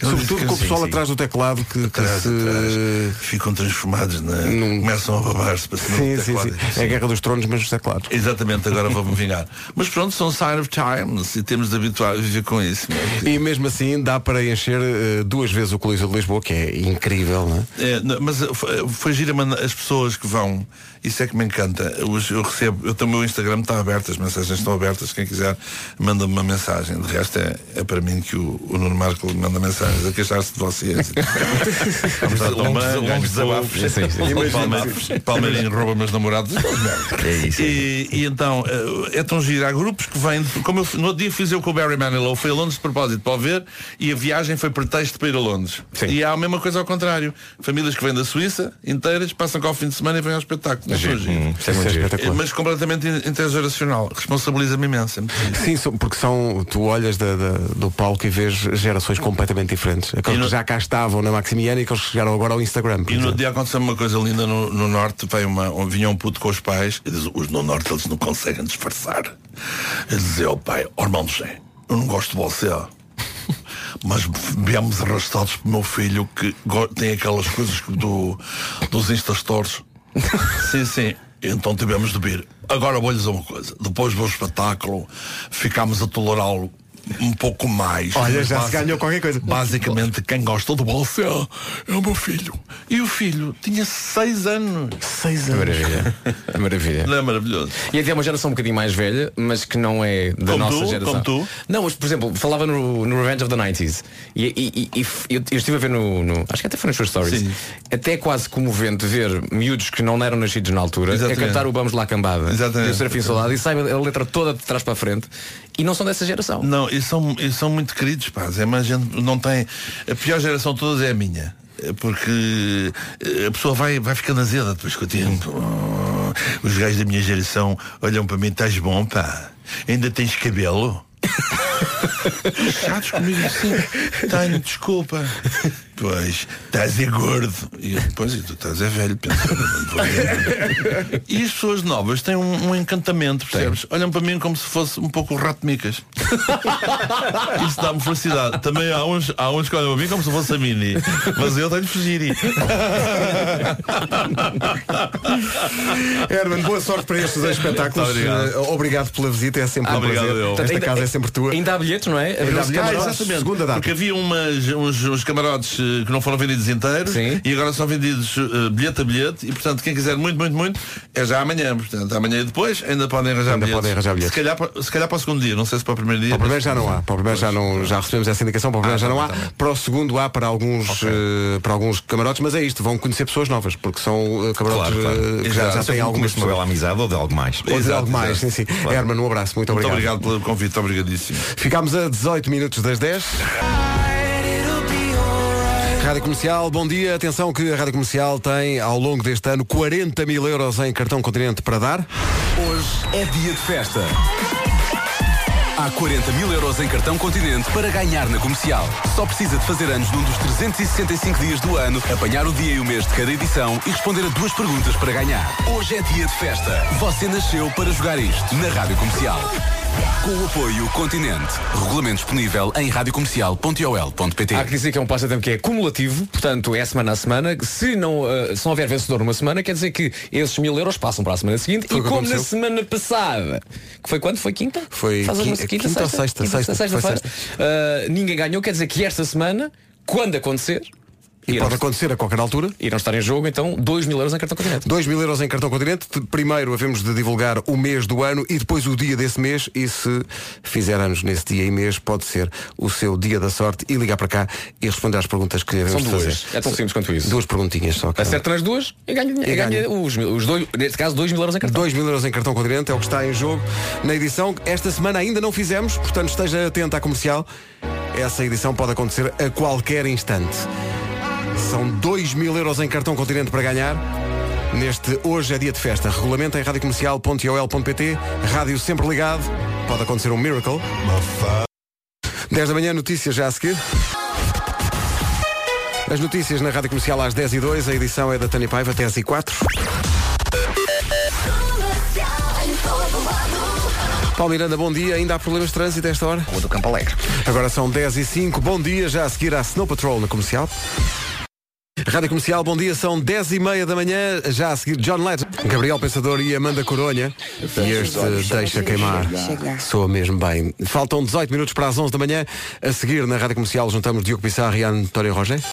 Ele Sobretudo que- com o pessoal atrás do teclado que, que Atrás, se. atrás. ficam transformados na. começam a babar-se para cima Sim, do sim, teclado. É a guerra dos tronos, mas os teclados. Exatamente, agora vou-me vingar. [LAUGHS] Mas pronto, são sign of times e temos de habituar a viver com isso. E mesmo assim dá para encher eh, duas vezes o Coliseu de Lisboa, que é incrível, não é? É, não, mas eh, foi, foi gira as pessoas que vão vão, isso é que me encanta. Eu, eu recebo, eu também o meu Instagram está aberto, as mensagens estão abertas, quem quiser manda-me uma mensagem. De resto é, é para mim que o, o Nuno Marco manda mensagens a queixar-se de vocês. [LAUGHS] Vamos Longos- desabafos. Sim, sim. Palmeirinho rouba meus namorados. É isso. E, e então, eh, é tão giro. Há grupos que vêm, como eu, no outro dia fiz eu com o Barry Manilow, fui a Londres de propósito para o ver e a viagem foi pretexto para ir a Londres. E há a mesma coisa ao contrário. Famílias que vêm da Suíça, inteiras, passam cá ao fim de semana e vêm ao espetáculo. Giro. Hum, é Mas completamente in- intergeracional. Responsabiliza-me imenso. Sim, porque são, tu olhas da- da- do palco e vês gerações completamente diferentes. Aqueles que já cá estavam na Maximiana e aqueles que chegaram agora ao Instagram. E no exemplo. dia aconteceu uma coisa linda no, no Norte, veio uma, um- vinha um puto com os pais e diz, os no Norte eles não conseguem disfarçar. Ele dizia ao pai, oh, irmão José, eu não gosto de você. [LAUGHS] Mas viemos arrastados pelo meu filho que tem aquelas coisas do, dos Instastores. [LAUGHS] sim, sim. Então tivemos de vir. Agora vou-lhes uma coisa. Depois do espetáculo, ficámos a tolerá-lo um pouco mais. Olha, já se ganhou qualquer coisa. Basicamente, quem gosta de você é o meu filho. E o filho tinha seis anos. Seis Maravilha. Maravilha. Não é maravilhoso? E até é uma geração um bocadinho mais velha, mas que não é da Como nossa tu, geração. como tu. Não, mas por exemplo, falava no, no Revenge of the 90s e, e- e- e eu, eu estive a ver no, no- Acho que até foi nas suas stories. Sim. Até é quase comovente ver miúdos que não eram nascidos na altura Exatamente. a cantar o Vamos lá cambada Exatamente. e o Serafim Soldado e sabe a letra toda de trás para a frente e não são dessa geração. Não, e são, e são muito queridos, pá. É, mas a gente não tem. A pior geração de todas é a minha. Porque eh, a pessoa vai, vai ficando azeda depois com o tempo. Oh, Os gajos da minha geração olham para mim, estás bom, pá. Ainda tens cabelo? [LAUGHS] [LAUGHS] Chatos comigo assim. Tenho, desculpa. Pois, estás é gordo. E eu, pois, e tu estás é velho, pensa. E as pessoas novas têm um, um encantamento, percebes? Olham para mim como se fosse um pouco o rato de micas. [LAUGHS] Isso dá-me felicidade. Também há uns, há uns que olham para mim como se fosse a mini. Mas eu tenho de fugir. [LAUGHS] Herman, boa sorte para estes dois espetáculos. Obrigado. Eh, obrigado pela visita, é sempre Ah, um obrigado, prazer. eu. Esta Ainda- casa é sempre tua. Ainda há bilhetes, não é? Ainda há Abriu-se bilhetes. camarotes. Ah, exatamente. Segunda data. Porque havia umas, uns, uns camarotes eh, que não foram vendidos inteiros Sim. e agora são vendidos eh, bilhete a bilhete e portanto quem quiser muito, muito, muito é já amanhã. Portanto, amanhã e depois ainda podem arranjar Ainda bilhetes. podem arranjar bilhetes. Se calhar, para- se calhar para o segundo dia, não sei se para o primeiro dia. Para o primeiro mas- já não há. Para o primeiro já não já recebemos essa indicação. Para o primeiro Ah, já não há. Para o segundo há para alguns eh, para alguns camarotes, mas é isto. Vão conhecer pessoas novas porque são eh, camarotes Claro, claro. eh, que já, já têm algumas de uma bela pessoas. amizade ou de algo mais. Ou de Exato, algo mais, sim, exato. sim. Claro. Herman, um abraço, muito Muito obrigado. obrigado pelo convite, obrigadíssimo. Ficámos a 18 minutos das 10. Rádio Comercial, bom dia. Atenção que a Rádio Comercial tem, ao longo deste ano, 40 mil euros em cartão continente para dar. Hoje é dia de festa. Há 40 mil euros em cartão continente para ganhar na comercial. Só precisa de fazer anos num dos 365 dias do ano, apanhar o dia e o mês de cada edição e responder a duas perguntas para ganhar. Hoje é dia de festa. Você nasceu para jogar isto na Rádio Comercial. Com o apoio Continente. Regulamento disponível em radiocomercial.ol.pt. Há que dizer que é um passatempo que é cumulativo, portanto é semana a semana. Se não, eh, se não houver vencedor numa semana, quer dizer que esses mil euros passam para a semana seguinte. Foi e como na aconteceu. semana passada, que foi quando? Foi quinta? Foi Faz qui- alguma- quinta ou sexta? Quinta, Sexta, sexta, foi feira. Eh, ninguém ganhou, quer dizer que esta semana, quando acontecer, E pode acontecer a qualquer altura. irão estar em jogo, então 2 mil euros em cartão continente. 2 mil euros em cartão continente. Primeiro havemos de divulgar o mês do ano e depois o dia desse mês. E se fizer anos nesse dia e mês, pode ser o seu dia da sorte e ligar para cá e responder às perguntas que devemos São de duas. fazer. É tão simples quanto isso. Duas perguntinhas só. cada um. Acerta nas duas e ganha, E e ganha ganha. os, os dois, neste caso, 2 mil euros em cartão. 2 mil euros em cartão continente é o que está em jogo na edição. Esta semana ainda não fizemos, portanto esteja atento à comercial. Essa edição pode acontecer a qualquer instante. São 2 mil euros em cartão continente para ganhar. Neste Hoje é Dia de Festa. Regulamento em radiocomercial.ol.pt. Rádio sempre ligado. Pode acontecer um miracle. 10 da manhã, notícias já a seguir. As notícias na Rádio Comercial às 10 e 2 A edição é da Tânia Paiva, 10 e 4 Paulo Miranda, bom dia. Ainda há problemas de trânsito a esta hora? Rua do Campo Alegre. Agora são 10 e 5 Bom dia, já a seguir à Snow Patrol na comercial. Rádio Comercial, bom dia, são 10 e meia da manhã, já a seguir John Legend, Gabriel Pensador e Amanda Coronha. E este deixa queimar. Soa mesmo bem. Faltam 18 minutos para as 11 da manhã. A seguir na Rádio Comercial juntamos Diogo Pissarro e António Roger.